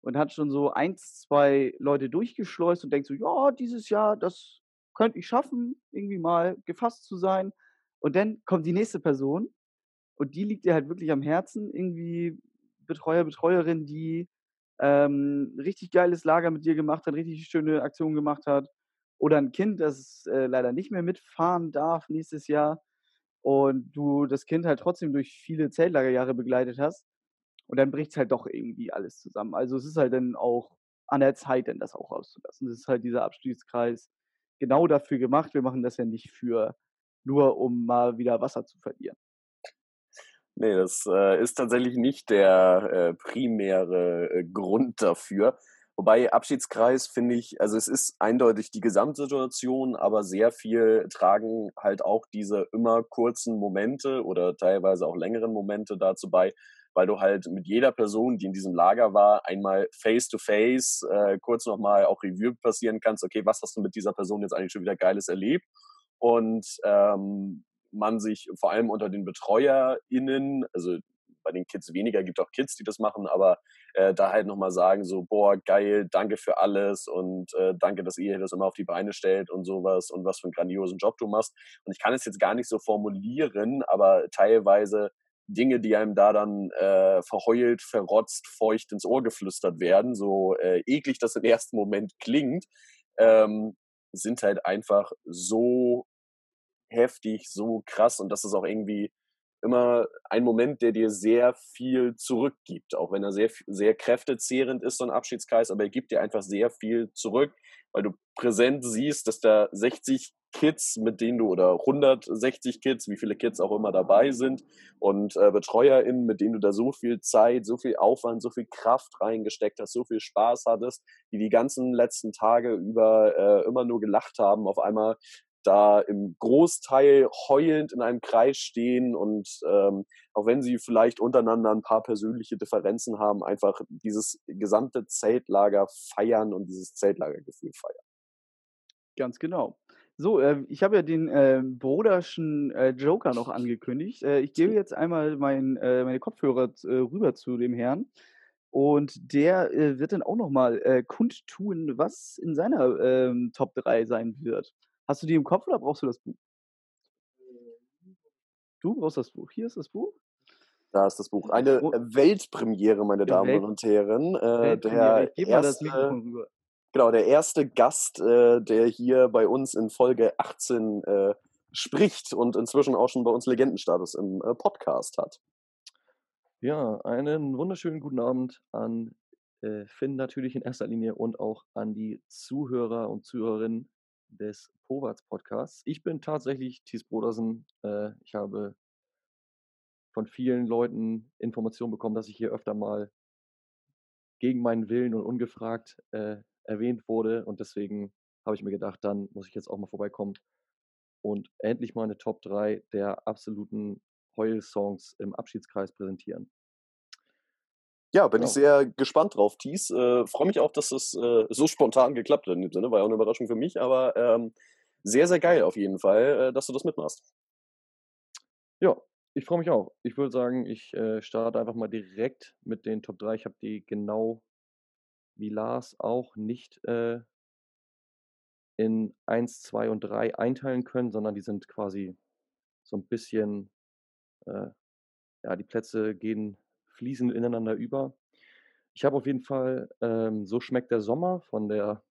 und hat schon so eins, zwei Leute durchgeschleust und denkt so, ja, dieses Jahr, das könnte ich schaffen, irgendwie mal gefasst zu sein. Und dann kommt die nächste Person und die liegt dir halt wirklich am Herzen, irgendwie Betreuer, Betreuerin, die ähm, richtig geiles Lager mit dir gemacht hat, richtig schöne Aktionen gemacht hat oder ein Kind, das äh, leider nicht mehr mitfahren darf nächstes Jahr und du das Kind halt trotzdem durch viele Zeltlagerjahre begleitet hast und dann bricht es halt doch irgendwie alles zusammen. Also es ist halt dann auch an der Zeit, denn das auch rauszulassen. Das ist halt dieser Abstiegskreis genau dafür gemacht. Wir machen das ja nicht für nur, um mal wieder Wasser zu verlieren. Nee, das äh, ist tatsächlich nicht der äh, primäre äh, Grund dafür. Wobei Abschiedskreis finde ich, also es ist eindeutig die Gesamtsituation, aber sehr viel tragen halt auch diese immer kurzen Momente oder teilweise auch längeren Momente dazu bei, weil du halt mit jeder Person, die in diesem Lager war, einmal face to face äh, kurz nochmal auch Review passieren kannst, okay, was hast du mit dieser Person jetzt eigentlich schon wieder Geiles erlebt? Und ähm, man sich vor allem unter den BetreuerInnen, also bei den Kids weniger, gibt auch Kids, die das machen, aber äh, da halt nochmal sagen, so, boah, geil, danke für alles und äh, danke, dass ihr das immer auf die Beine stellt und sowas und was für einen grandiosen Job du machst. Und ich kann es jetzt gar nicht so formulieren, aber teilweise Dinge, die einem da dann äh, verheult, verrotzt, feucht ins Ohr geflüstert werden, so äh, eklig das im ersten Moment klingt, ähm, sind halt einfach so heftig, so krass und das ist auch irgendwie immer ein Moment, der dir sehr viel zurückgibt, auch wenn er sehr, sehr kräftezehrend ist, so ein Abschiedskreis, aber er gibt dir einfach sehr viel zurück, weil du präsent siehst, dass da 60 Kids, mit denen du oder 160 Kids, wie viele Kids auch immer dabei sind und äh, BetreuerInnen, mit denen du da so viel Zeit, so viel Aufwand, so viel Kraft reingesteckt hast, so viel Spaß hattest, die die ganzen letzten Tage über äh, immer nur gelacht haben, auf einmal da im Großteil heulend in einem Kreis stehen und ähm, auch wenn sie vielleicht untereinander ein paar persönliche Differenzen haben, einfach dieses gesamte Zeltlager feiern und dieses Zeltlagergefühl feiern. Ganz genau. So, äh, ich habe ja den äh, Broderschen äh, Joker noch angekündigt. Äh, ich gebe jetzt einmal mein, äh, meine Kopfhörer äh, rüber zu dem Herrn. Und der wird dann auch nochmal kundtun, was in seiner ähm, Top 3 sein wird. Hast du die im Kopf oder brauchst du das Buch? Du brauchst das Buch. Hier ist das Buch. Da ist das Buch. Eine Wo Weltpremiere, meine Damen Welt und Herren. Äh, der rüber. Genau, der erste Gast, äh, der hier bei uns in Folge 18 äh, spricht und inzwischen auch schon bei uns Legendenstatus im äh, Podcast hat. Ja, einen wunderschönen guten Abend an äh, Finn natürlich in erster Linie und auch an die Zuhörer und Zuhörerinnen des Powatz Podcasts. Ich bin tatsächlich Thies Brodersen. Äh, ich habe von vielen Leuten Informationen bekommen, dass ich hier öfter mal gegen meinen Willen und ungefragt äh, erwähnt wurde. Und deswegen habe ich mir gedacht, dann muss ich jetzt auch mal vorbeikommen und endlich mal eine Top 3 der absoluten Heul-Songs im Abschiedskreis präsentieren. Ja, bin ich sehr gespannt drauf, Thies. Äh, Freue mich auch, dass es äh, so spontan geklappt hat in dem Sinne. War ja auch eine Überraschung für mich, aber ähm, sehr, sehr geil auf jeden Fall, äh, dass du das mitmachst. Ja, ich freue mich auch. Ich würde sagen, ich äh, starte einfach mal direkt mit den Top 3. Ich habe die genau wie Lars auch nicht äh, in 1, 2 und 3 einteilen können, sondern die sind quasi so ein bisschen äh, ja, die Plätze gehen fließend ineinander über. Ich habe auf jeden Fall ähm, So schmeckt der Sommer von der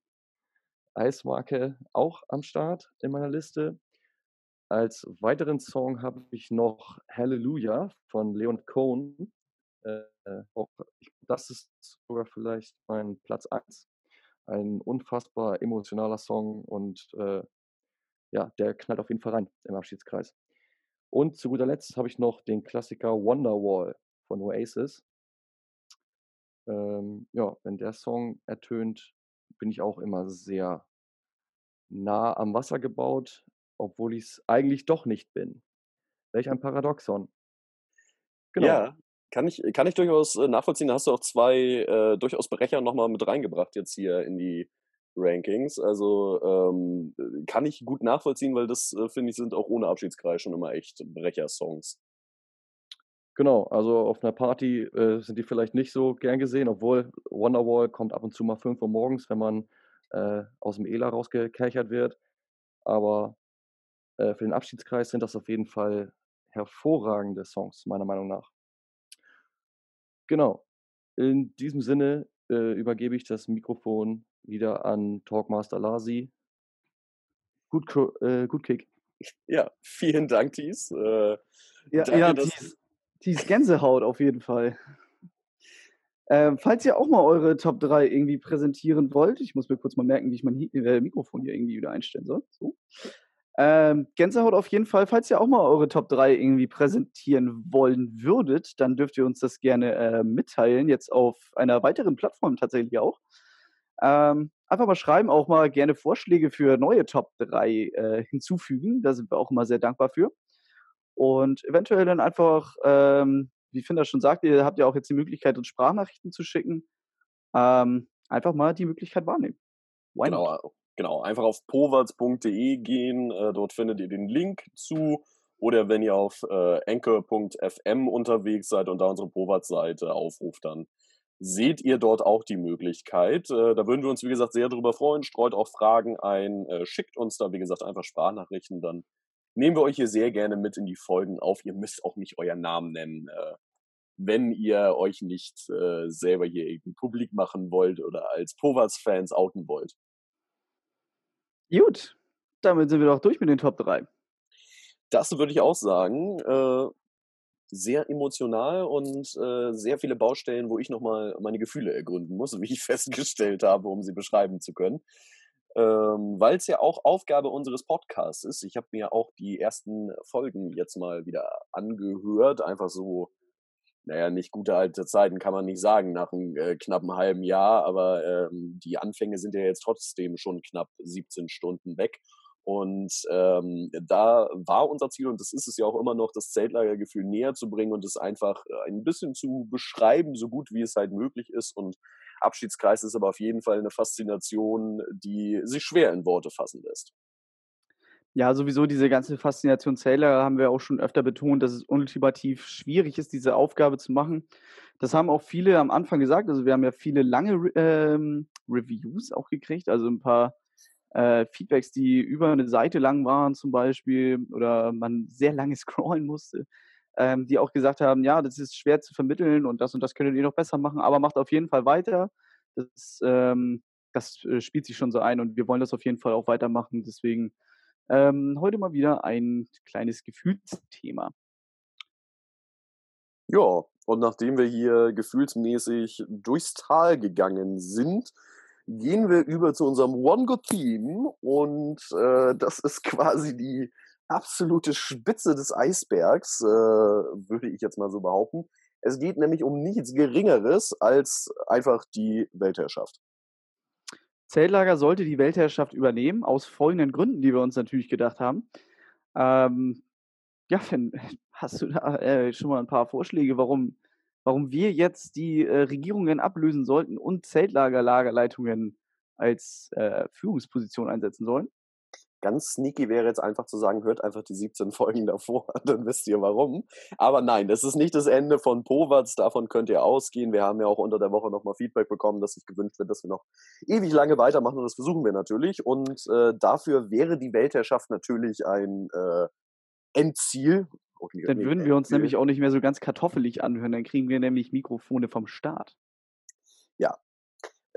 Eismarke auch am Start in meiner Liste. Als weiteren Song habe ich noch Hallelujah von Leon Cohen. Äh, auch, das ist sogar vielleicht mein Platz 1. Ein unfassbar emotionaler Song und äh, ja, der knallt auf jeden Fall rein im Abschiedskreis. Und zu guter Letzt habe ich noch den Klassiker Wonderwall von Oasis. Ähm, ja, wenn der Song ertönt, bin ich auch immer sehr nah am Wasser gebaut, obwohl ich es eigentlich doch nicht bin. Welch ein Paradoxon. Genau. Ja, kann ich, kann ich durchaus äh, nachvollziehen. Da hast du auch zwei äh, durchaus Brecher nochmal mit reingebracht jetzt hier in die Rankings. Also ähm, kann ich gut nachvollziehen, weil das, äh, finde ich, sind auch ohne Abschiedskreis schon immer echt Brecher-Songs. Genau, also auf einer Party äh, sind die vielleicht nicht so gern gesehen, obwohl Wonderwall kommt ab und zu mal 5 Uhr morgens, wenn man äh, aus dem ELA rausgekerchert wird. Aber äh, für den Abschiedskreis sind das auf jeden Fall hervorragende Songs, meiner Meinung nach. Genau. In diesem Sinne äh, übergebe ich das Mikrofon wieder an Talkmaster Lasi. Gut, äh, gut Kick. Ja, vielen Dank, Thies. Äh, ja, danke, ja Thies, Thies Gänsehaut auf jeden Fall. Ähm, falls ihr auch mal eure Top 3 irgendwie präsentieren wollt, ich muss mir kurz mal merken, wie ich mein äh, Mikrofon hier irgendwie wieder einstellen soll. So. Ähm, Gänsehaut auf jeden Fall. Falls ihr auch mal eure Top 3 irgendwie präsentieren wollen würdet, dann dürft ihr uns das gerne äh, mitteilen. Jetzt auf einer weiteren Plattform tatsächlich auch. Ähm, einfach mal schreiben, auch mal gerne Vorschläge für neue Top 3 äh, hinzufügen. Da sind wir auch immer sehr dankbar für. Und eventuell dann einfach, ähm, wie Finder schon sagt, ihr habt ja auch jetzt die Möglichkeit, uns Sprachnachrichten zu schicken. Ähm, einfach mal die Möglichkeit wahrnehmen. Why genau, not? genau. Einfach auf powatz.de gehen. Äh, dort findet ihr den Link zu. Oder wenn ihr auf äh, anchor.fm unterwegs seid und da unsere Powatz-Seite aufruft, dann seht ihr dort auch die Möglichkeit. Äh, da würden wir uns, wie gesagt, sehr darüber freuen. Streut auch Fragen ein, äh, schickt uns da, wie gesagt, einfach Sprachnachrichten. Dann nehmen wir euch hier sehr gerne mit in die Folgen auf. Ihr müsst auch nicht euren Namen nennen, äh, wenn ihr euch nicht selber hier irgendwie publik machen wollt oder als Povats-Fans outen wollt. Gut, damit sind wir doch durch mit den Top 3. Das würde ich auch sagen sehr emotional und äh, sehr viele Baustellen, wo ich nochmal meine Gefühle ergründen muss, wie ich festgestellt habe, um sie beschreiben zu können. Ähm, Weil es ja auch Aufgabe unseres Podcasts ist. Ich habe mir auch die ersten Folgen jetzt mal wieder angehört, einfach so, naja, nicht gute alte Zeiten kann man nicht sagen nach einem äh, knappen halben Jahr, aber ähm, die Anfänge sind ja jetzt trotzdem schon knapp 17 Stunden weg. Und ähm, da war unser Ziel, und das ist es ja auch immer noch, das Zeltlagergefühl näher zu bringen und es einfach äh, ein bisschen zu beschreiben, so gut wie es halt möglich ist. Und Abschiedskreis ist aber auf jeden Fall eine Faszination, die sich schwer in Worte fassen lässt. Ja, sowieso diese ganze Faszination Zeltlager haben wir auch schon öfter betont, dass es ultimativ schwierig ist, diese Aufgabe zu machen. Das haben auch viele am Anfang gesagt. Also wir haben ja viele lange ähm, Reviews auch gekriegt, also ein paar äh, Feedbacks, die über eine Seite lang waren zum Beispiel oder man sehr lange scrollen musste, ähm, die auch gesagt haben, ja, das ist schwer zu vermitteln und das und das könntet ihr noch besser machen, aber macht auf jeden Fall weiter. Das, ähm, das äh, spielt sich schon so ein und wir wollen das auf jeden Fall auch weitermachen. Deswegen ähm, heute mal wieder ein kleines Gefühlsthema. Ja, und nachdem wir hier gefühlsmäßig durchs Tal gegangen sind, gehen wir über zu unserem One Good Theme und äh, das ist quasi die absolute Spitze des Eisbergs, äh, würde ich jetzt mal so behaupten. Es geht nämlich um nichts Geringeres als einfach die Weltherrschaft. Zeltlager sollte die Weltherrschaft übernehmen, aus folgenden Gründen, die wir uns natürlich gedacht haben. Ähm, ja, Finn, hast du da äh, schon mal ein paar Vorschläge, warum warum wir jetzt die äh, Regierungen ablösen sollten und Zeltlager-Lagerleitungen als äh, Führungsposition einsetzen sollen? Ganz sneaky wäre jetzt einfach zu sagen, hört einfach die 17 Folgen davor, dann wisst ihr warum. Aber nein, das ist nicht das Ende von Powatz, davon könnt ihr ausgehen. Wir haben ja auch unter der Woche nochmal Feedback bekommen, dass sich gewünscht wird, dass wir noch ewig lange weitermachen und das versuchen wir natürlich. Und äh, dafür wäre die Weltherrschaft natürlich ein äh, Endziel, Okay, dann würden wir uns nämlich auch nicht mehr so ganz kartoffelig anhören. Dann kriegen wir nämlich Mikrofone vom Staat. Ja.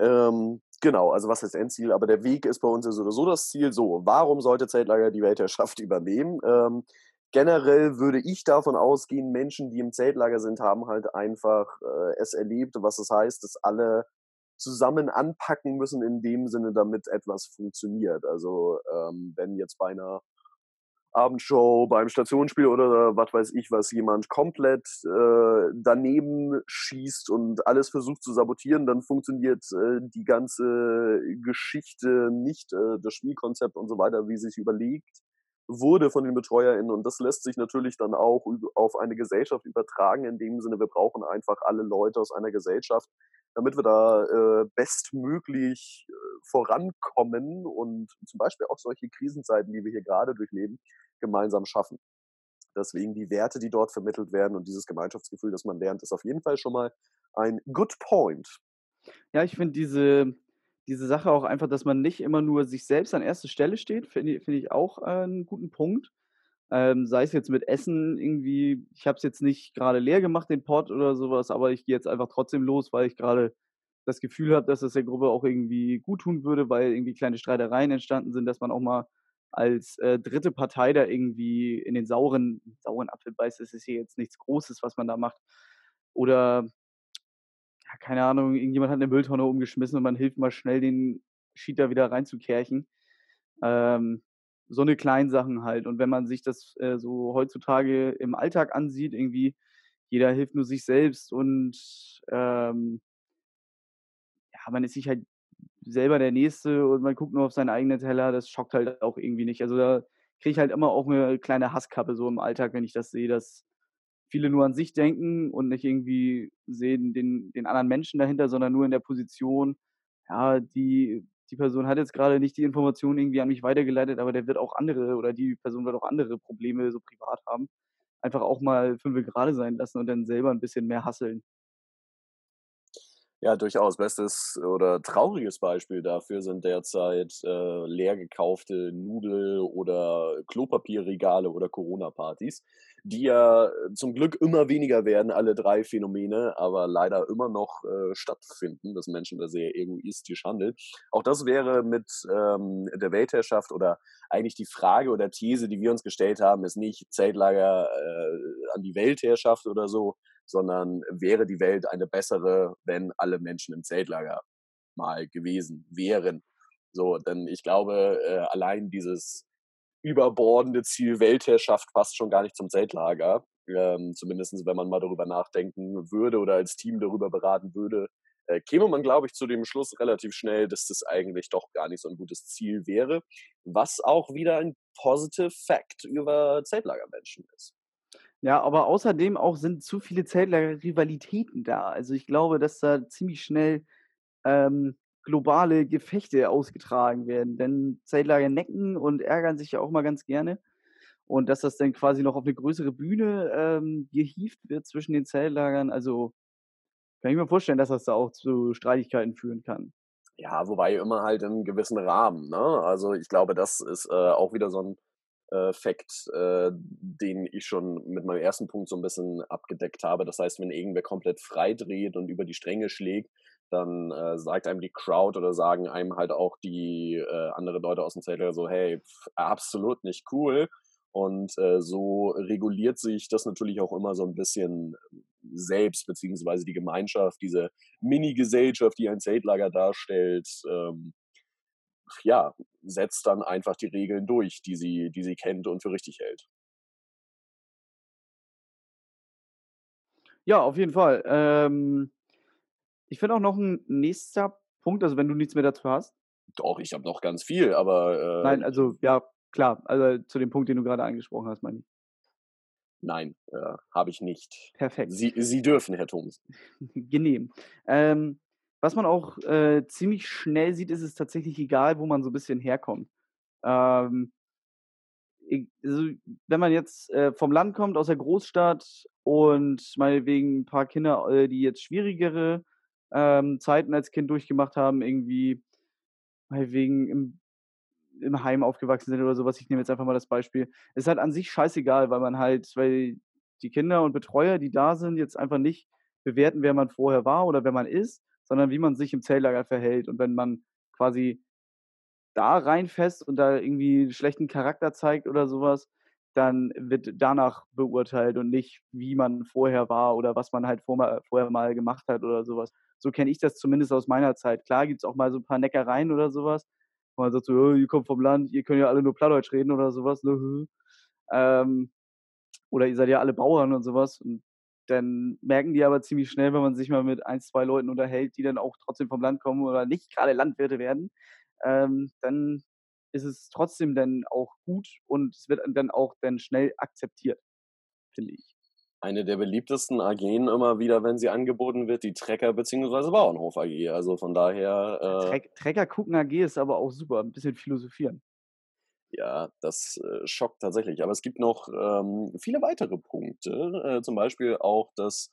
Ähm, genau, also was heißt Endziel? Aber der Weg ist bei uns ja so oder so das Ziel. So, warum sollte Zeltlager die Weltherrschaft übernehmen? Ähm, generell würde ich davon ausgehen, Menschen, die im Zeltlager sind, haben halt einfach äh, es erlebt, was es heißt, dass alle zusammen anpacken müssen in dem Sinne, damit etwas funktioniert. Also ähm, wenn jetzt bei einer Abendshow beim Stationsspiel oder was weiß ich was jemand komplett äh, daneben schießt und alles versucht zu sabotieren, dann funktioniert äh, die ganze Geschichte nicht, äh, das Spielkonzept und so weiter, wie sich überlegt wurde von den BetreuerInnen. Und das lässt sich natürlich dann auch auf eine Gesellschaft übertragen, in dem Sinne, wir brauchen einfach alle Leute aus einer Gesellschaft, damit wir da äh, bestmöglich äh, vorankommen und zum Beispiel auch solche Krisenzeiten, die wir hier gerade durchleben, gemeinsam schaffen. Deswegen die Werte, die dort vermittelt werden und dieses Gemeinschaftsgefühl, das man lernt, ist auf jeden Fall schon mal ein good point. Ja, ich finde diese, diese Sache auch einfach, dass man nicht immer nur sich selbst an erster Stelle steht, finde find ich auch äh, einen guten Punkt. Ähm, sei es jetzt mit Essen irgendwie, ich habe es jetzt nicht gerade leer gemacht, den Pot oder sowas, aber ich gehe jetzt einfach trotzdem los, weil ich gerade das Gefühl habe, dass es der Gruppe auch irgendwie gut tun würde, weil irgendwie kleine Streitereien entstanden sind, dass man auch mal als äh, dritte Partei da irgendwie in den sauren, sauren Apfel beißt. Es ist hier jetzt nichts Großes, was man da macht. Oder, ja, keine Ahnung, irgendjemand hat eine Mülltonne umgeschmissen und man hilft mal schnell, den Cheater wieder reinzukärchen. Ähm, so eine kleinen Sachen halt. Und wenn man sich das äh, so heutzutage im Alltag ansieht, irgendwie, jeder hilft nur sich selbst und ähm, ja, man ist sich halt selber der Nächste und man guckt nur auf seinen eigenen Teller, das schockt halt auch irgendwie nicht. Also da kriege ich halt immer auch eine kleine Hasskappe so im Alltag, wenn ich das sehe, dass viele nur an sich denken und nicht irgendwie sehen den, den anderen Menschen dahinter, sondern nur in der Position, ja, die die Person hat jetzt gerade nicht die Information irgendwie an mich weitergeleitet, aber der wird auch andere oder die Person wird auch andere Probleme so privat haben. Einfach auch mal fünf gerade sein lassen und dann selber ein bisschen mehr hasseln. Ja, durchaus. Bestes oder trauriges Beispiel dafür sind derzeit äh, leer gekaufte Nudel- oder Klopapierregale oder Corona-Partys, die ja zum Glück immer weniger werden, alle drei Phänomene, aber leider immer noch äh, stattfinden, dass Menschen da sehr egoistisch handeln. Auch das wäre mit ähm, der Weltherrschaft oder eigentlich die Frage oder These, die wir uns gestellt haben, ist nicht Zeltlager äh, an die Weltherrschaft oder so, sondern wäre die Welt eine bessere, wenn alle Menschen im Zeltlager mal gewesen wären. So, denn ich glaube, äh, allein dieses überbordende Ziel Weltherrschaft passt schon gar nicht zum Zeltlager. Ähm, zumindest wenn man mal darüber nachdenken würde oder als Team darüber beraten würde, äh, käme man, glaube ich, zu dem Schluss relativ schnell, dass das eigentlich doch gar nicht so ein gutes Ziel wäre, was auch wieder ein positive Fact über Zeltlagermenschen ist. Ja, aber außerdem auch sind zu viele Zeltlager-Rivalitäten da. Also ich glaube, dass da ziemlich schnell ähm, globale Gefechte ausgetragen werden. Denn Zeltlager necken und ärgern sich ja auch mal ganz gerne. Und dass das dann quasi noch auf eine größere Bühne ähm, gehievt wird zwischen den Zeltlagern. Also kann ich mir vorstellen, dass das da auch zu Streitigkeiten führen kann. Ja, wobei immer halt im gewissen Rahmen. Ne? Also ich glaube, das ist äh, auch wieder so ein äh, Fakt, äh, den ich schon mit meinem ersten Punkt so ein bisschen abgedeckt habe. Das heißt, wenn irgendwer komplett frei dreht und über die Stränge schlägt, dann äh, sagt einem die Crowd oder sagen einem halt auch die äh, andere Leute aus dem Zelt so, hey, pff, absolut nicht cool. Und äh, so reguliert sich das natürlich auch immer so ein bisschen selbst, beziehungsweise die Gemeinschaft, diese Mini-Gesellschaft, die ein Zeltlager darstellt, ähm, ja, setzt dann einfach die Regeln durch, die sie, die sie kennt und für richtig hält. Ja, auf jeden Fall. Ähm, ich finde auch noch ein nächster Punkt, also wenn du nichts mehr dazu hast. Doch, ich habe noch ganz viel, aber. Äh, Nein, also ja, klar, also zu dem Punkt, den du gerade angesprochen hast, meine ich. Nein, äh, habe ich nicht. Perfekt. Sie, Sie dürfen, Herr Thomas. Genehm. Ähm, was man auch äh, ziemlich schnell sieht, ist es tatsächlich egal, wo man so ein bisschen herkommt. Ähm, also, wenn man jetzt äh, vom Land kommt, aus der Großstadt und meinetwegen ein paar Kinder, äh, die jetzt schwierigere ähm, Zeiten als Kind durchgemacht haben, irgendwie meinetwegen im, im Heim aufgewachsen sind oder sowas, ich nehme jetzt einfach mal das Beispiel, ist halt an sich scheißegal, weil man halt, weil die Kinder und Betreuer, die da sind, jetzt einfach nicht bewerten, wer man vorher war oder wer man ist, sondern wie man sich im Zelllager verhält. Und wenn man quasi da reinfest und da irgendwie einen schlechten Charakter zeigt oder sowas, dann wird danach beurteilt und nicht, wie man vorher war oder was man halt vor, vorher mal gemacht hat oder sowas. So kenne ich das zumindest aus meiner Zeit. Klar gibt es auch mal so ein paar Neckereien oder sowas, wo man sagt so, oh, ihr kommt vom Land, ihr könnt ja alle nur Plattdeutsch reden oder sowas. Ne? Ähm, oder ihr seid ja alle Bauern und sowas. Und dann merken die aber ziemlich schnell, wenn man sich mal mit ein, zwei Leuten unterhält, die dann auch trotzdem vom Land kommen oder nicht gerade Landwirte werden, ähm, dann ist es trotzdem dann auch gut und es wird dann auch dann schnell akzeptiert, finde ich. Eine der beliebtesten AGen immer wieder, wenn sie angeboten wird, die Trecker- bzw. Bauernhof AG. Also von daher. Äh, Tre Trecker gucken AG ist aber auch super, ein bisschen philosophieren. Ja, das äh, schockt tatsächlich. Aber es gibt noch ähm, viele weitere Punkte. Äh, zum Beispiel auch, dass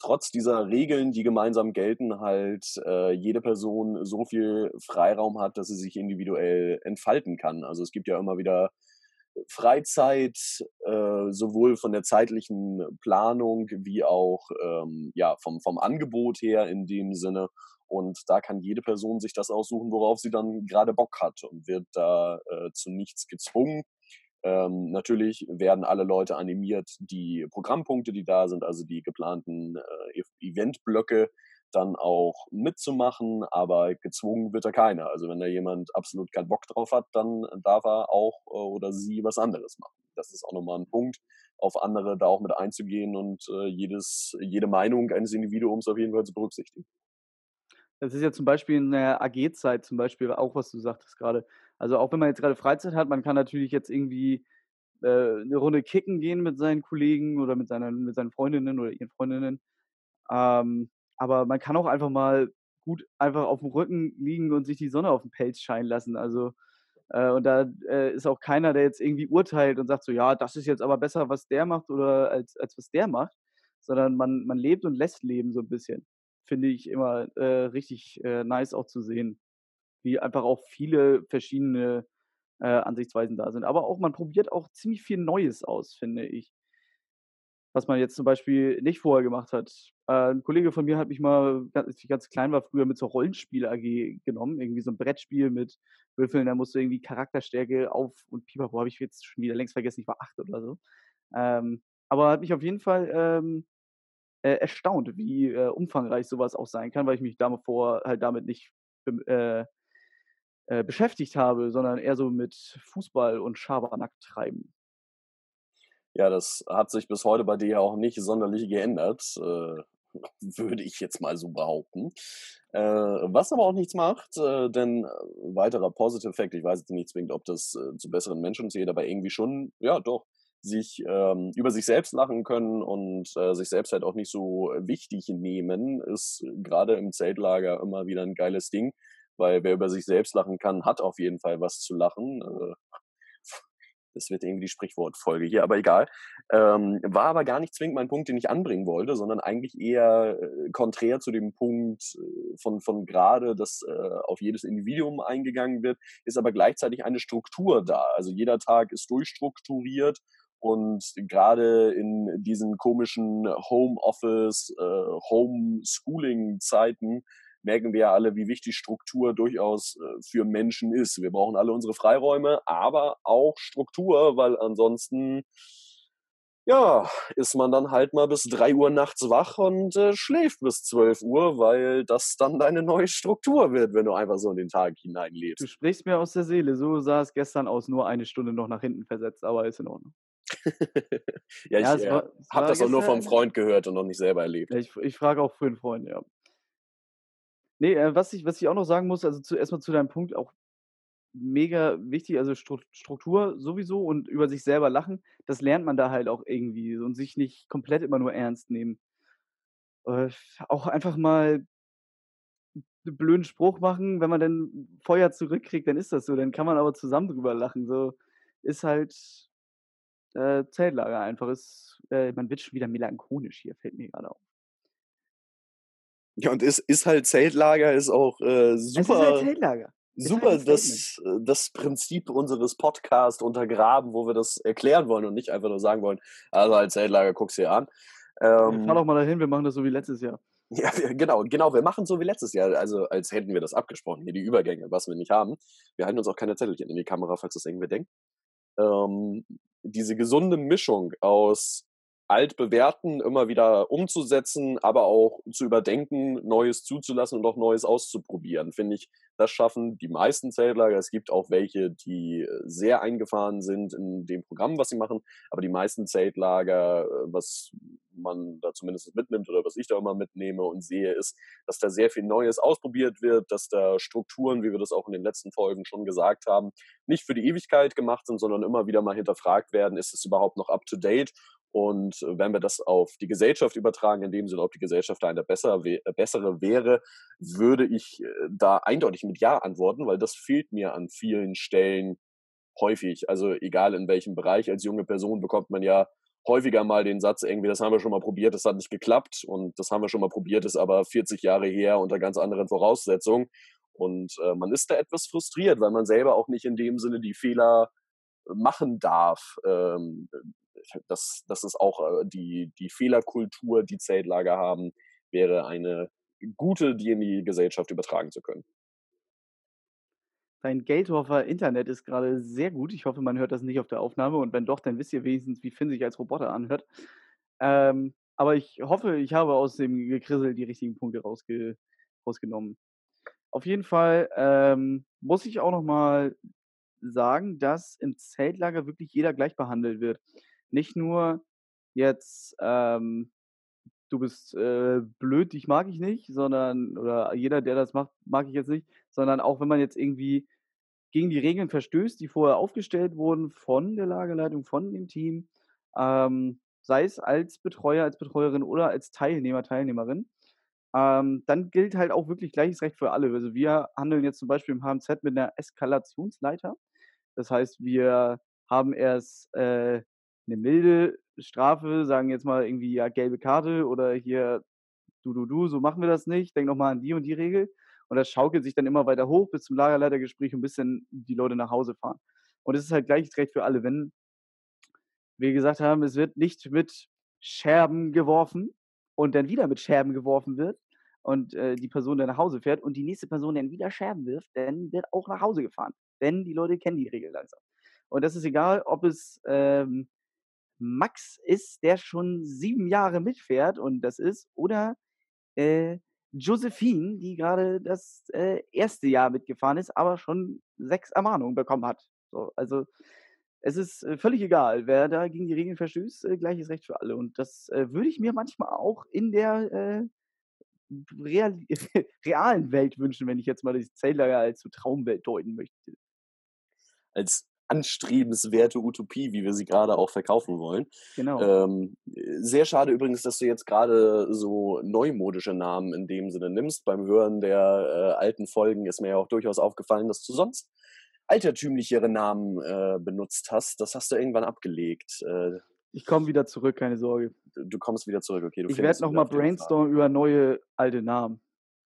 trotz dieser Regeln, die gemeinsam gelten, halt äh, jede Person so viel Freiraum hat, dass sie sich individuell entfalten kann. Also es gibt ja immer wieder Freizeit, äh, sowohl von der zeitlichen Planung wie auch ähm, ja, vom, vom Angebot her in dem Sinne. Und da kann jede Person sich das aussuchen, worauf sie dann gerade Bock hat und wird da äh, zu nichts gezwungen. Ähm, natürlich werden alle Leute animiert, die Programmpunkte, die da sind, also die geplanten äh, Eventblöcke, dann auch mitzumachen, aber gezwungen wird da keiner. Also wenn da jemand absolut keinen Bock drauf hat, dann darf er auch äh, oder sie was anderes machen. Das ist auch nochmal ein Punkt, auf andere da auch mit einzugehen und äh, jedes, jede Meinung eines Individuums auf jeden Fall zu berücksichtigen. Das ist ja zum Beispiel in der AG-Zeit zum Beispiel auch, was du sagtest gerade. Also auch wenn man jetzt gerade Freizeit hat, man kann natürlich jetzt irgendwie äh, eine Runde kicken gehen mit seinen Kollegen oder mit seinen, mit seinen Freundinnen oder ihren Freundinnen. Ähm, aber man kann auch einfach mal gut einfach auf dem Rücken liegen und sich die Sonne auf den Pelz scheinen lassen. Also äh, und da äh, ist auch keiner, der jetzt irgendwie urteilt und sagt so, ja, das ist jetzt aber besser, was der macht oder als, als was der macht, sondern man, man lebt und lässt leben so ein bisschen. Finde ich immer äh, richtig äh, nice auch zu sehen, wie einfach auch viele verschiedene äh, Ansichtsweisen da sind. Aber auch, man probiert auch ziemlich viel Neues aus, finde ich was man jetzt zum Beispiel nicht vorher gemacht hat. Äh, ein Kollege von mir hat mich mal, als ich ganz klein war, früher mit so Rollenspiel-AG genommen. Irgendwie so ein Brettspiel mit Würfeln, da musst du irgendwie Charakterstärke auf und Pipapo habe ich jetzt schon wieder längst vergessen, ich war acht oder so. Ähm, aber hat mich auf jeden Fall ähm, äh, erstaunt, wie äh, umfangreich sowas auch sein kann, weil ich mich davor halt damit nicht äh, äh, beschäftigt habe, sondern eher so mit Fußball und Schabernack treiben. Ja, das hat sich bis heute bei dir auch nicht sonderlich geändert. Äh, würde ich jetzt mal so behaupten. Äh, was aber auch nichts macht, denn weiterer Positive Effekt, ich weiß jetzt nicht zwingend, ob das zu besseren Menschen zählt, aber irgendwie schon, ja doch, sich ähm, über sich selbst lachen können und äh, sich selbst halt auch nicht so wichtig nehmen, ist gerade im Zeltlager immer wieder ein geiles Ding, weil wer über sich selbst lachen kann, hat auf jeden Fall was zu lachen. Äh, das wird irgendwie die Sprichwortfolge hier, aber egal. Ähm, war aber gar nicht zwingend mein Punkt, den ich anbringen wollte, sondern eigentlich eher äh, konträr zu dem Punkt äh, von, von gerade, dass äh, auf jedes Individuum eingegangen wird, ist aber gleichzeitig eine Struktur da. Also jeder Tag ist durchstrukturiert und gerade in diesen komischen Homeoffice, äh, Homeschooling-Zeiten merken wir ja alle, wie wichtig Struktur durchaus äh, für Menschen ist. Wir brauchen alle unsere Freiräume, aber auch Struktur, weil ansonsten ja, ist man dann halt mal bis drei Uhr nachts wach und äh, schläft bis zwölf Uhr, weil das dann deine neue Struktur wird, wenn du einfach so in den Tag hineinlebst. Du sprichst mir aus der Seele. So sah es gestern aus, nur eine Stunde noch nach hinten versetzt, aber ist in Ordnung. Ja, ich ja, äh, habe das auch nur vom Freund gehört und noch nicht selber erlebt. Ja, ich, ich frage auch für einen Freund, ja. Nee, äh, was ich was ich auch noch sagen muss, also zu erst zu deinem Punkt, auch mega wichtig, also Struktur sowieso und über sich selber lachen, das lernt man da halt auch irgendwie und sich nicht komplett immer nur ernst nehmen. Äh, auch einfach mal 'n blöden Spruch machen, wenn man dann Feuer zurückkriegt, dann ist das so, dann kann man aber zusammen drüber lachen, so. Ist halt, äh, Zeltlager einfach, ist äh, man wird schon wieder melancholisch hier, fällt mir gerade auf. Ja, und ist, ist halt Zeltlager, ist auch äh, super. Es ist halt Zeltlager. Super, halt das, äh, das Prinzip unseres Podcasts untergraben, wo wir das erklären wollen und nicht einfach nur sagen wollen, also als Zeltlager guck's dir an. Ähm, fahr doch mal dahin, wir machen das so wie letztes Jahr. Ja, genau, genau, wir machen so wie letztes Jahr, also als hätten wir das abgesprochen, hier die Übergänge, was wir nicht haben. Wir halten uns auch keine Zettelchen in die Kamera, falls das irgendwie denkt. Ähm, diese gesunde Mischung aus altbewährten immer wieder umzusetzen, aber auch zu überdenken, Neues zuzulassen und auch Neues auszuprobieren. Finde ich, das schaffen die meisten Zeltlager. Es gibt auch welche, die äh, sehr eingefahren sind in dem Programm, was sie machen, aber die meisten Zeltlager, äh, was man da zumindest mitnimmt oder was ich da immer mitnehme und sehe, ist, dass da sehr viel Neues ausprobiert wird, dass da Strukturen, wie wir das auch in den letzten Folgen schon gesagt haben, nicht für die Ewigkeit gemacht sind, sondern immer wieder mal hinterfragt werden, ist es überhaupt noch up to date und wenn wir das auf die Gesellschaft übertragen, in dem Sinne, ob die Gesellschaft da eine bessere, äh, bessere wäre, würde ich äh, da eindeutig mit Ja antworten, weil das fehlt mir an vielen Stellen häufig. Also egal in welchem Bereich, als junge Person bekommt man ja häufiger mal den Satz irgendwie, das haben wir schon mal probiert, das hat nicht geklappt und das haben wir schon mal probiert, ist aber 40 Jahre her unter ganz anderen Voraussetzungen. Und äh, man ist da etwas frustriert, weil man selber auch nicht in dem Sinne die Fehler machen darf. Ähm, das, das ist auch äh, die, die Fehlerkultur, die Zeltlager haben, wäre eine gute, die in die Gesellschaft übertragen zu können. Dein Geldhofer Internet ist gerade sehr gut. Ich hoffe, man hört das nicht auf der Aufnahme und wenn doch, dann wisst ihr wenigstens, wie Finn sich als Roboter anhört. Ähm, aber ich hoffe, ich habe aus dem Gekrissel die richtigen Punkte rausge rausgenommen. Auf jeden Fall ähm, muss ich auch noch mal sagen, dass im Zeltlager wirklich jeder gleich behandelt wird nicht nur jetzt, ähm, du bist äh, blöd, dich mag ich nicht, sondern, oder jeder, der das macht, mag ich jetzt nicht, sondern auch wenn man jetzt irgendwie gegen die Regeln verstößt, die vorher aufgestellt wurden von der Lagerleitung, von dem Team, ähm, sei es als Betreuer, als Betreuerin oder als Teilnehmer, Teilnehmerin, ähm, dann gilt halt auch wirklich gleiches Recht für alle. Also wir handeln jetzt zum Beispiel im HMZ mit einer Eskalationsleiter. Das heißt, wir haben erst äh, eine milde Strafe, sagen jetzt mal irgendwie ja gelbe Karte oder hier du du du, so machen wir das nicht, denk noch mal an die und die Regel und das schaukelt sich dann immer weiter hoch bis zum Lagerleitergespräch und bis dann die Leute nach Hause fahren. Und es ist halt gleiches Recht für alle, wenn wir gesagt haben, es wird nicht mit Scherben geworfen und dann wieder mit Scherben geworfen wird und äh, die Person dann nach Hause fährt und die nächste Person dann wieder Scherben wirft, dann wird auch nach Hause gefahren. Denn die Leute kennen die Regel langsam. Und das ist egal, ob es ähm, Max ist, der schon sieben Jahre mitfährt und das ist, oder äh, Josephine, die gerade das äh, erste Jahr mitgefahren ist, aber schon sechs Ermahnungen bekommen hat. So, also Es ist äh, völlig egal, wer da gegen die Regeln verstößt, äh, gleiches Recht für alle. Und das äh, würde ich mir manchmal auch in der äh, real realen Welt wünschen, wenn ich jetzt mal das Zeltlager als so Traumwelt deuten möchte. Als anstrebenswerte Utopie, wie wir sie gerade auch verkaufen wollen. Genau. Ähm, sehr schade übrigens, dass du jetzt gerade so neumodische Namen in dem Sinne nimmst. Beim Hören der äh, alten Folgen ist mir ja auch durchaus aufgefallen, dass du sonst altertümlichere Namen äh, benutzt hast. Das hast du irgendwann abgelegt. Äh, ich komme wieder zurück, keine Sorge. Du kommst wieder zurück, okay. ich werde nochmal brainstormen über neue alte Namen.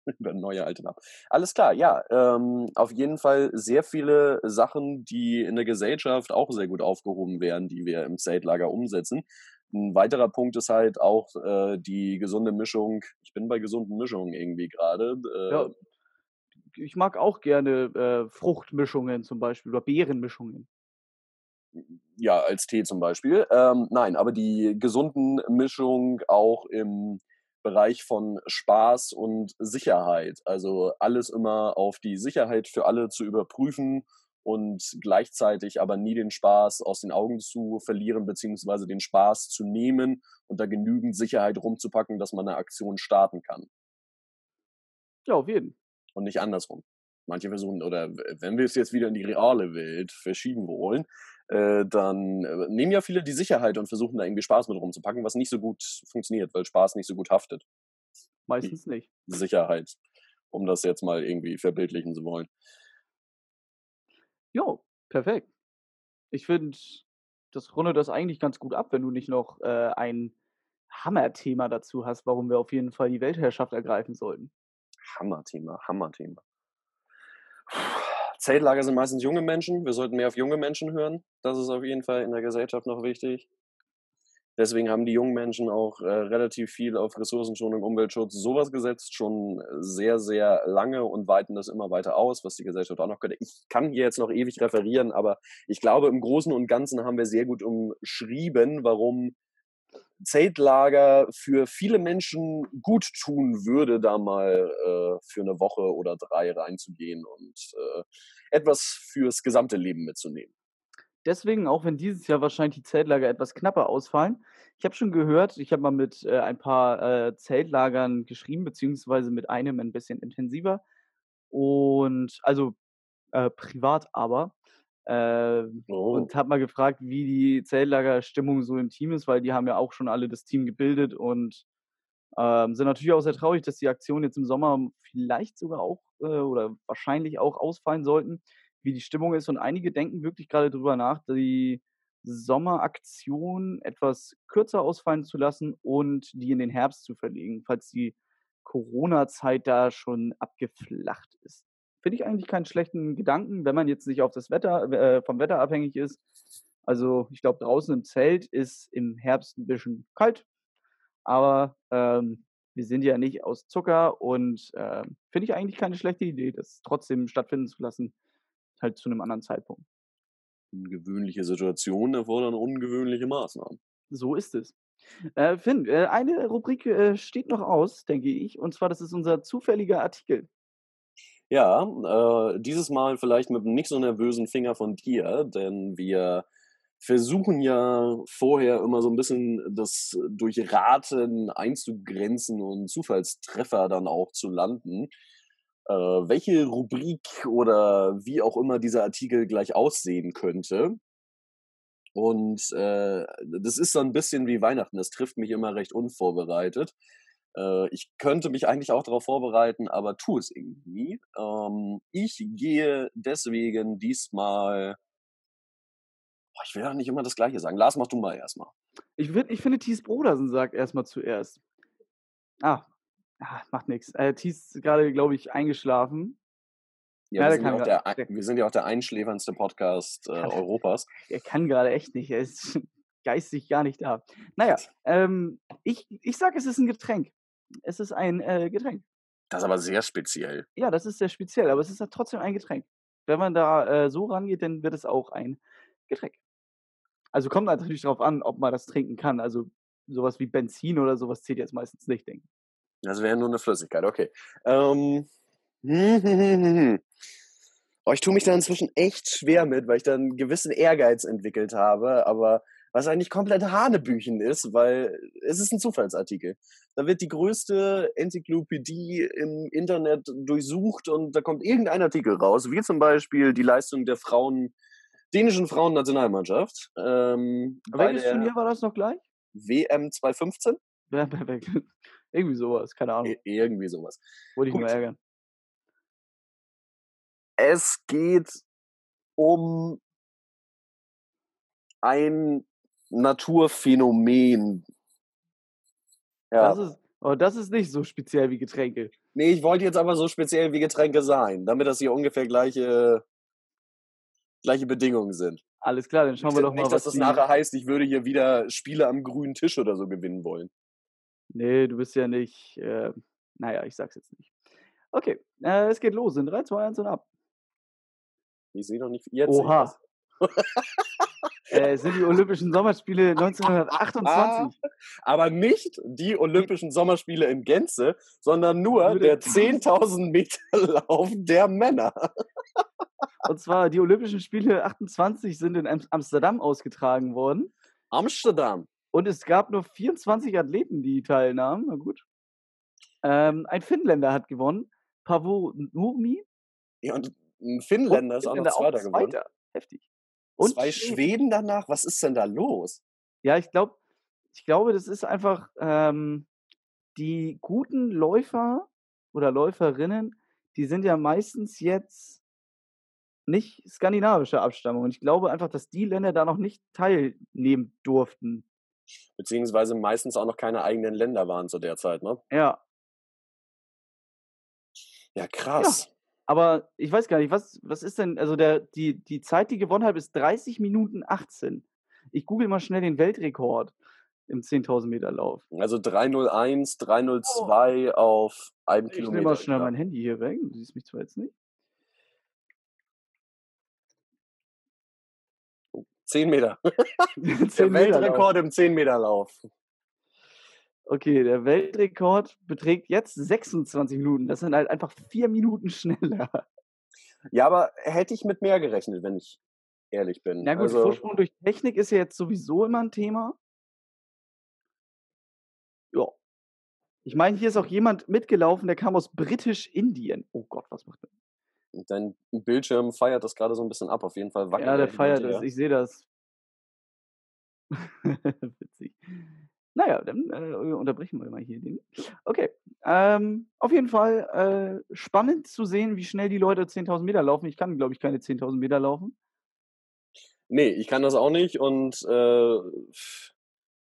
über neue alte Namen. Alles klar, ja. Ähm, auf jeden Fall sehr viele Sachen, die in der Gesellschaft auch sehr gut aufgehoben werden, die wir im Zeltlager umsetzen. Ein weiterer Punkt ist halt auch äh, die gesunde Mischung. Ich bin bei gesunden Mischungen irgendwie gerade. Äh, ja, ich mag auch gerne äh, Fruchtmischungen zum Beispiel oder Beerenmischungen. Ja, als Tee zum Beispiel. Ähm, nein, aber die gesunden Mischungen auch im Bereich von Spaß und Sicherheit. Also alles immer auf die Sicherheit für alle zu überprüfen und gleichzeitig aber nie den Spaß aus den Augen zu verlieren, beziehungsweise den Spaß zu nehmen und da genügend Sicherheit rumzupacken, dass man eine Aktion starten kann. Ja, auf jeden. Und nicht andersrum. Manche versuchen, oder wenn wir es jetzt wieder in die reale Welt verschieben wollen, äh, dann äh, nehmen ja viele die Sicherheit und versuchen da irgendwie Spaß mit rumzupacken, was nicht so gut funktioniert, weil Spaß nicht so gut haftet. Meistens die nicht. Sicherheit, um das jetzt mal irgendwie verbildlichen zu wollen. Jo, perfekt. Ich finde, das rundet das eigentlich ganz gut ab, wenn du nicht noch äh, ein Hammerthema dazu hast, warum wir auf jeden Fall die Weltherrschaft ergreifen sollten. Hammerthema, Hammerthema. Zeltlager sind meistens junge Menschen. Wir sollten mehr auf junge Menschen hören. Das ist auf jeden Fall in der Gesellschaft noch wichtig. Deswegen haben die jungen Menschen auch äh, relativ viel auf Ressourcenschonung, Umweltschutz, sowas gesetzt, schon sehr, sehr lange und weiten das immer weiter aus, was die Gesellschaft auch noch könnte. Ich kann hier jetzt noch ewig referieren, aber ich glaube, im Großen und Ganzen haben wir sehr gut umschrieben, warum Zeltlager für viele Menschen gut tun würde, da mal äh, für eine Woche oder drei reinzugehen und äh, etwas fürs gesamte Leben mitzunehmen. Deswegen, auch wenn dieses Jahr wahrscheinlich die Zeltlager etwas knapper ausfallen, ich habe schon gehört, ich habe mal mit äh, ein paar äh, Zeltlagern geschrieben, beziehungsweise mit einem ein bisschen intensiver. Und also äh, privat aber. Äh, oh. Und habe mal gefragt, wie die Zeltlagerstimmung so im Team ist, weil die haben ja auch schon alle das Team gebildet und ähm, sind natürlich auch sehr traurig, dass die Aktionen jetzt im Sommer vielleicht sogar auch äh, oder wahrscheinlich auch ausfallen sollten, wie die Stimmung ist. Und einige denken wirklich gerade darüber nach, die Sommeraktion etwas kürzer ausfallen zu lassen und die in den Herbst zu verlegen, falls die Corona-Zeit da schon abgeflacht ist finde ich eigentlich keinen schlechten Gedanken, wenn man jetzt nicht auf das Wetter, äh, vom Wetter abhängig ist. Also ich glaube, draußen im Zelt ist im Herbst ein bisschen kalt, aber ähm, wir sind ja nicht aus Zucker und äh, finde ich eigentlich keine schlechte Idee, das trotzdem stattfinden zu lassen, halt zu einem anderen Zeitpunkt. Ungewöhnliche Situationen erfordern ungewöhnliche Maßnahmen. So ist es. Äh, Finn, äh, eine Rubrik äh, steht noch aus, denke ich, und zwar das ist unser zufälliger Artikel. Ja, äh, dieses Mal vielleicht mit einem nicht so nervösen Finger von dir, denn wir versuchen ja vorher immer so ein bisschen das durch Raten einzugrenzen und Zufallstreffer dann auch zu landen. Äh, welche Rubrik oder wie auch immer dieser Artikel gleich aussehen könnte. Und äh, das ist so ein bisschen wie Weihnachten. Das trifft mich immer recht unvorbereitet. Äh, ich könnte mich eigentlich auch darauf vorbereiten, aber tue es irgendwie. Ähm, ich gehe deswegen diesmal. Boah, ich will ja nicht immer das Gleiche sagen. Lars, mach du mal erstmal. Ich, ich finde, Thies Brodersen sagt erstmal zuerst. Ah, ah macht nichts. Äh, Thies ist gerade, glaube ich, eingeschlafen. Ja, ja wir, sind ja der, der, wir, sind ja auch der einschläferndste Podcast äh, Europas. Er kann gerade echt nicht. Er ist geistig gar nicht da. Naja, ähm, ich, ich sage, es ist ein Getränk. Es ist ein äh, Getränk. Das ist aber sehr speziell. Ja, das ist sehr speziell, aber es ist ja trotzdem ein Getränk. Wenn man da äh, so rangeht, dann wird es auch ein Getränk. Also kommt natürlich darauf an, ob man das trinken kann. Also sowas wie Benzin oder sowas zählt jetzt meistens nicht, denke ich. Das wäre nur eine Flüssigkeit, okay. Ähm. Oh, ich tue mich da inzwischen echt schwer mit, weil ich da einen gewissen Ehrgeiz entwickelt habe, aber was eigentlich komplett Hanebüchen ist, weil es ist ein Zufallsartikel. Da wird die größte Enzyklopädie im Internet durchsucht und da kommt irgendein Artikel raus, wie zum Beispiel die Leistung der Frauen, dänischen Frauennationalmannschaft. Ähm, Welches Turnier war das noch gleich? WM 2015? Ja, perfekt. Irgendwie sowas, keine Ahnung. Ir irgendwie sowas. Wollte ich Gut. nur ärgern. Es geht um ein Naturphänomen. Ja. Das ist, oh, das ist nicht so speziell wie Getränke. Nee, ich wollte jetzt aber so speziell wie Getränke sein, damit das hier ungefähr gleiche, gleiche Bedingungen sind. Alles klar, dann schauen wir doch mal, nicht, dass das nachher heißt, ich würde hier wieder Spiele am grünen Tisch oder so gewinnen wollen. Nee, du bist ja nicht. Äh, naja, ich sag's jetzt nicht. Okay, äh, es geht los. In 3, 2, 1 und ab. Ich sehe noch nicht. Jetzt Oha. äh, sind die Olympischen Sommerspiele 1928. Ah, aber nicht die Olympischen Sommerspiele in Gänze, sondern nur der 10.000 Meter Lauf der Männer. Und zwar die Olympischen Spiele 28 sind in Amsterdam ausgetragen worden. Amsterdam. Und es gab nur 24 Athleten, die teilnahmen. Na gut. Ähm, ein Finnländer hat gewonnen. Pavo Nurmi. Ja, und ein Finnländer ist auch noch Zweiter geworden. Heftig. Und Zwei Schweden danach? Was ist denn da los? Ja, ich glaube, ich glaube, das ist einfach ähm, die guten Läufer oder Läuferinnen, die sind ja meistens jetzt nicht skandinavischer Abstammung. Und ich glaube einfach, dass die Länder da noch nicht teilnehmen durften. Beziehungsweise meistens auch noch keine eigenen Länder waren zu der Zeit, ne? Ja. Ja, krass. Ja. Aber ich weiß gar nicht, was, was ist denn, also der, die, die Zeit, die gewonnen hat, ist 30 Minuten 18. Ich google mal schnell den Weltrekord im 10.000 Meter Lauf. Also 301, 302 oh. auf einem ich Kilometer. Ich nehme mal schnell mein Handy hier weg. Du siehst mich zwar jetzt nicht. 10 Meter. 10 der Weltrekord im 10 Meter Lauf. Okay, der Weltrekord beträgt jetzt 26 Minuten. Das sind halt einfach vier Minuten schneller. Ja, aber hätte ich mit mehr gerechnet, wenn ich ehrlich bin. Na gut, also, Vorsprung durch Technik ist ja jetzt sowieso immer ein Thema. Ja. Ich meine, hier ist auch jemand mitgelaufen, der kam aus Britisch-Indien. Oh Gott, was macht der? Dein Bildschirm feiert das gerade so ein bisschen ab. Auf jeden Fall wackelt Ja, der feiert das. Ich sehe das. Witzig. Naja, dann äh, unterbrechen wir mal hier den. Okay. Ähm, auf jeden Fall äh, spannend zu sehen, wie schnell die Leute 10.000 Meter laufen. Ich kann, glaube ich, keine 10.000 Meter laufen. Nee, ich kann das auch nicht. Und äh,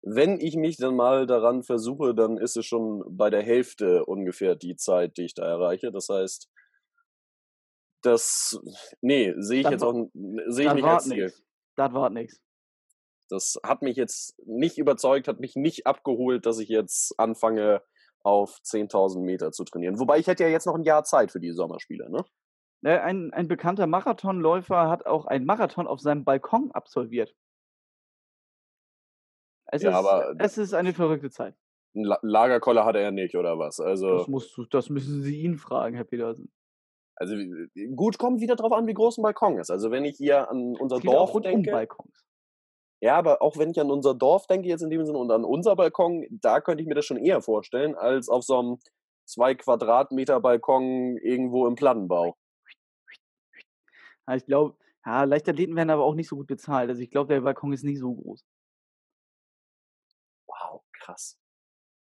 wenn ich mich dann mal daran versuche, dann ist es schon bei der Hälfte ungefähr die Zeit, die ich da erreiche. Das heißt, das, nee, sehe ich das jetzt auch, sehe ich nicht als Ziel. Das war nichts. Das hat mich jetzt nicht überzeugt, hat mich nicht abgeholt, dass ich jetzt anfange, auf 10.000 Meter zu trainieren. Wobei ich hätte ja jetzt noch ein Jahr Zeit für die Sommerspiele, ne? ne? Ein, ein bekannter Marathonläufer hat auch einen Marathon auf seinem Balkon absolviert. Es, ja, ist, aber es ist eine verrückte Zeit. Ein Lagerkoller hatte er nicht, oder was? Also, das, musst du, das müssen Sie ihn fragen, Herr Petersen. Also gut, kommt wieder drauf an, wie groß ein Balkon ist. Also wenn ich hier an unser es Dorf denke. Um Balkons. Ja, aber auch wenn ich an unser Dorf denke, jetzt in dem Sinne und an unser Balkon, da könnte ich mir das schon eher vorstellen, als auf so einem zwei Quadratmeter Balkon irgendwo im Plattenbau. Ja, ich glaube, ja, Leichtathleten werden aber auch nicht so gut bezahlt. Also ich glaube, der Balkon ist nicht so groß. Wow, krass.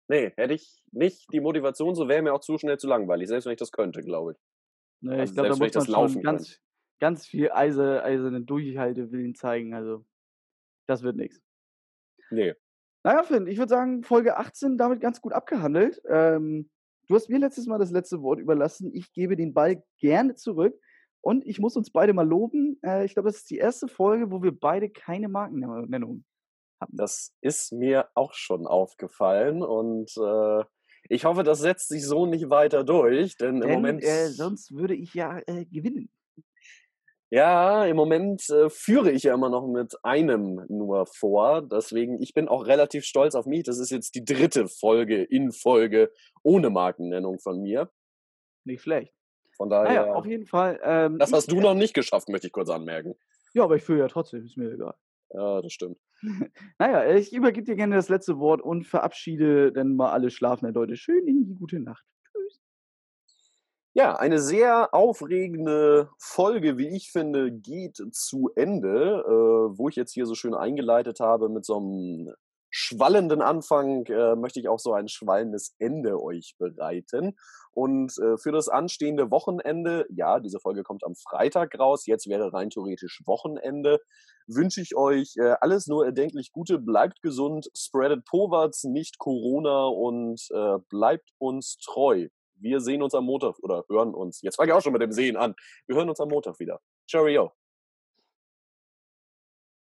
Nee, hätte ich nicht die Motivation, so wäre mir auch zu schnell zu langweilig, selbst wenn ich das könnte, glaube ich. Nee, also ich glaube, da muss man schon ganz, ganz viel eise, eiserne Durchhaltewillen zeigen. Also das wird nichts. Nee. Naja, Finn, ich würde sagen, Folge 18 damit ganz gut abgehandelt. Ähm, du hast mir letztes Mal das letzte Wort überlassen. Ich gebe den Ball gerne zurück. Und ich muss uns beide mal loben. Äh, ich glaube, das ist die erste Folge, wo wir beide keine Markennennung haben. Das ist mir auch schon aufgefallen. Und äh, ich hoffe, das setzt sich so nicht weiter durch. Denn, denn im Moment. Äh, sonst würde ich ja äh, gewinnen. Ja, im Moment äh, führe ich ja immer noch mit einem nur vor. Deswegen, ich bin auch relativ stolz auf mich. Das ist jetzt die dritte Folge in Folge ohne Markennennung von mir. Nicht schlecht. Von Naja, daher auf jeden Fall. Ähm, das hast du noch nicht geschafft, möchte ich kurz anmerken. ja, aber ich führe ja trotzdem, ist mir egal. Ja, das stimmt. Naja, ich übergebe dir gerne das letzte Wort und verabschiede dann mal alle schlafenden Leute schön in die gute Nacht. Ja, eine sehr aufregende Folge, wie ich finde, geht zu Ende, äh, wo ich jetzt hier so schön eingeleitet habe mit so einem schwallenden Anfang, äh, möchte ich auch so ein schwallendes Ende euch bereiten. Und äh, für das anstehende Wochenende, ja, diese Folge kommt am Freitag raus, jetzt wäre rein theoretisch Wochenende, wünsche ich euch äh, alles nur erdenklich Gute, bleibt gesund, spreadet Poverts, nicht Corona und äh, bleibt uns treu. Wir sehen uns am Montag oder hören uns. Jetzt fange ich auch schon mit dem Sehen an. Wir hören uns am Montag wieder. Cheerio.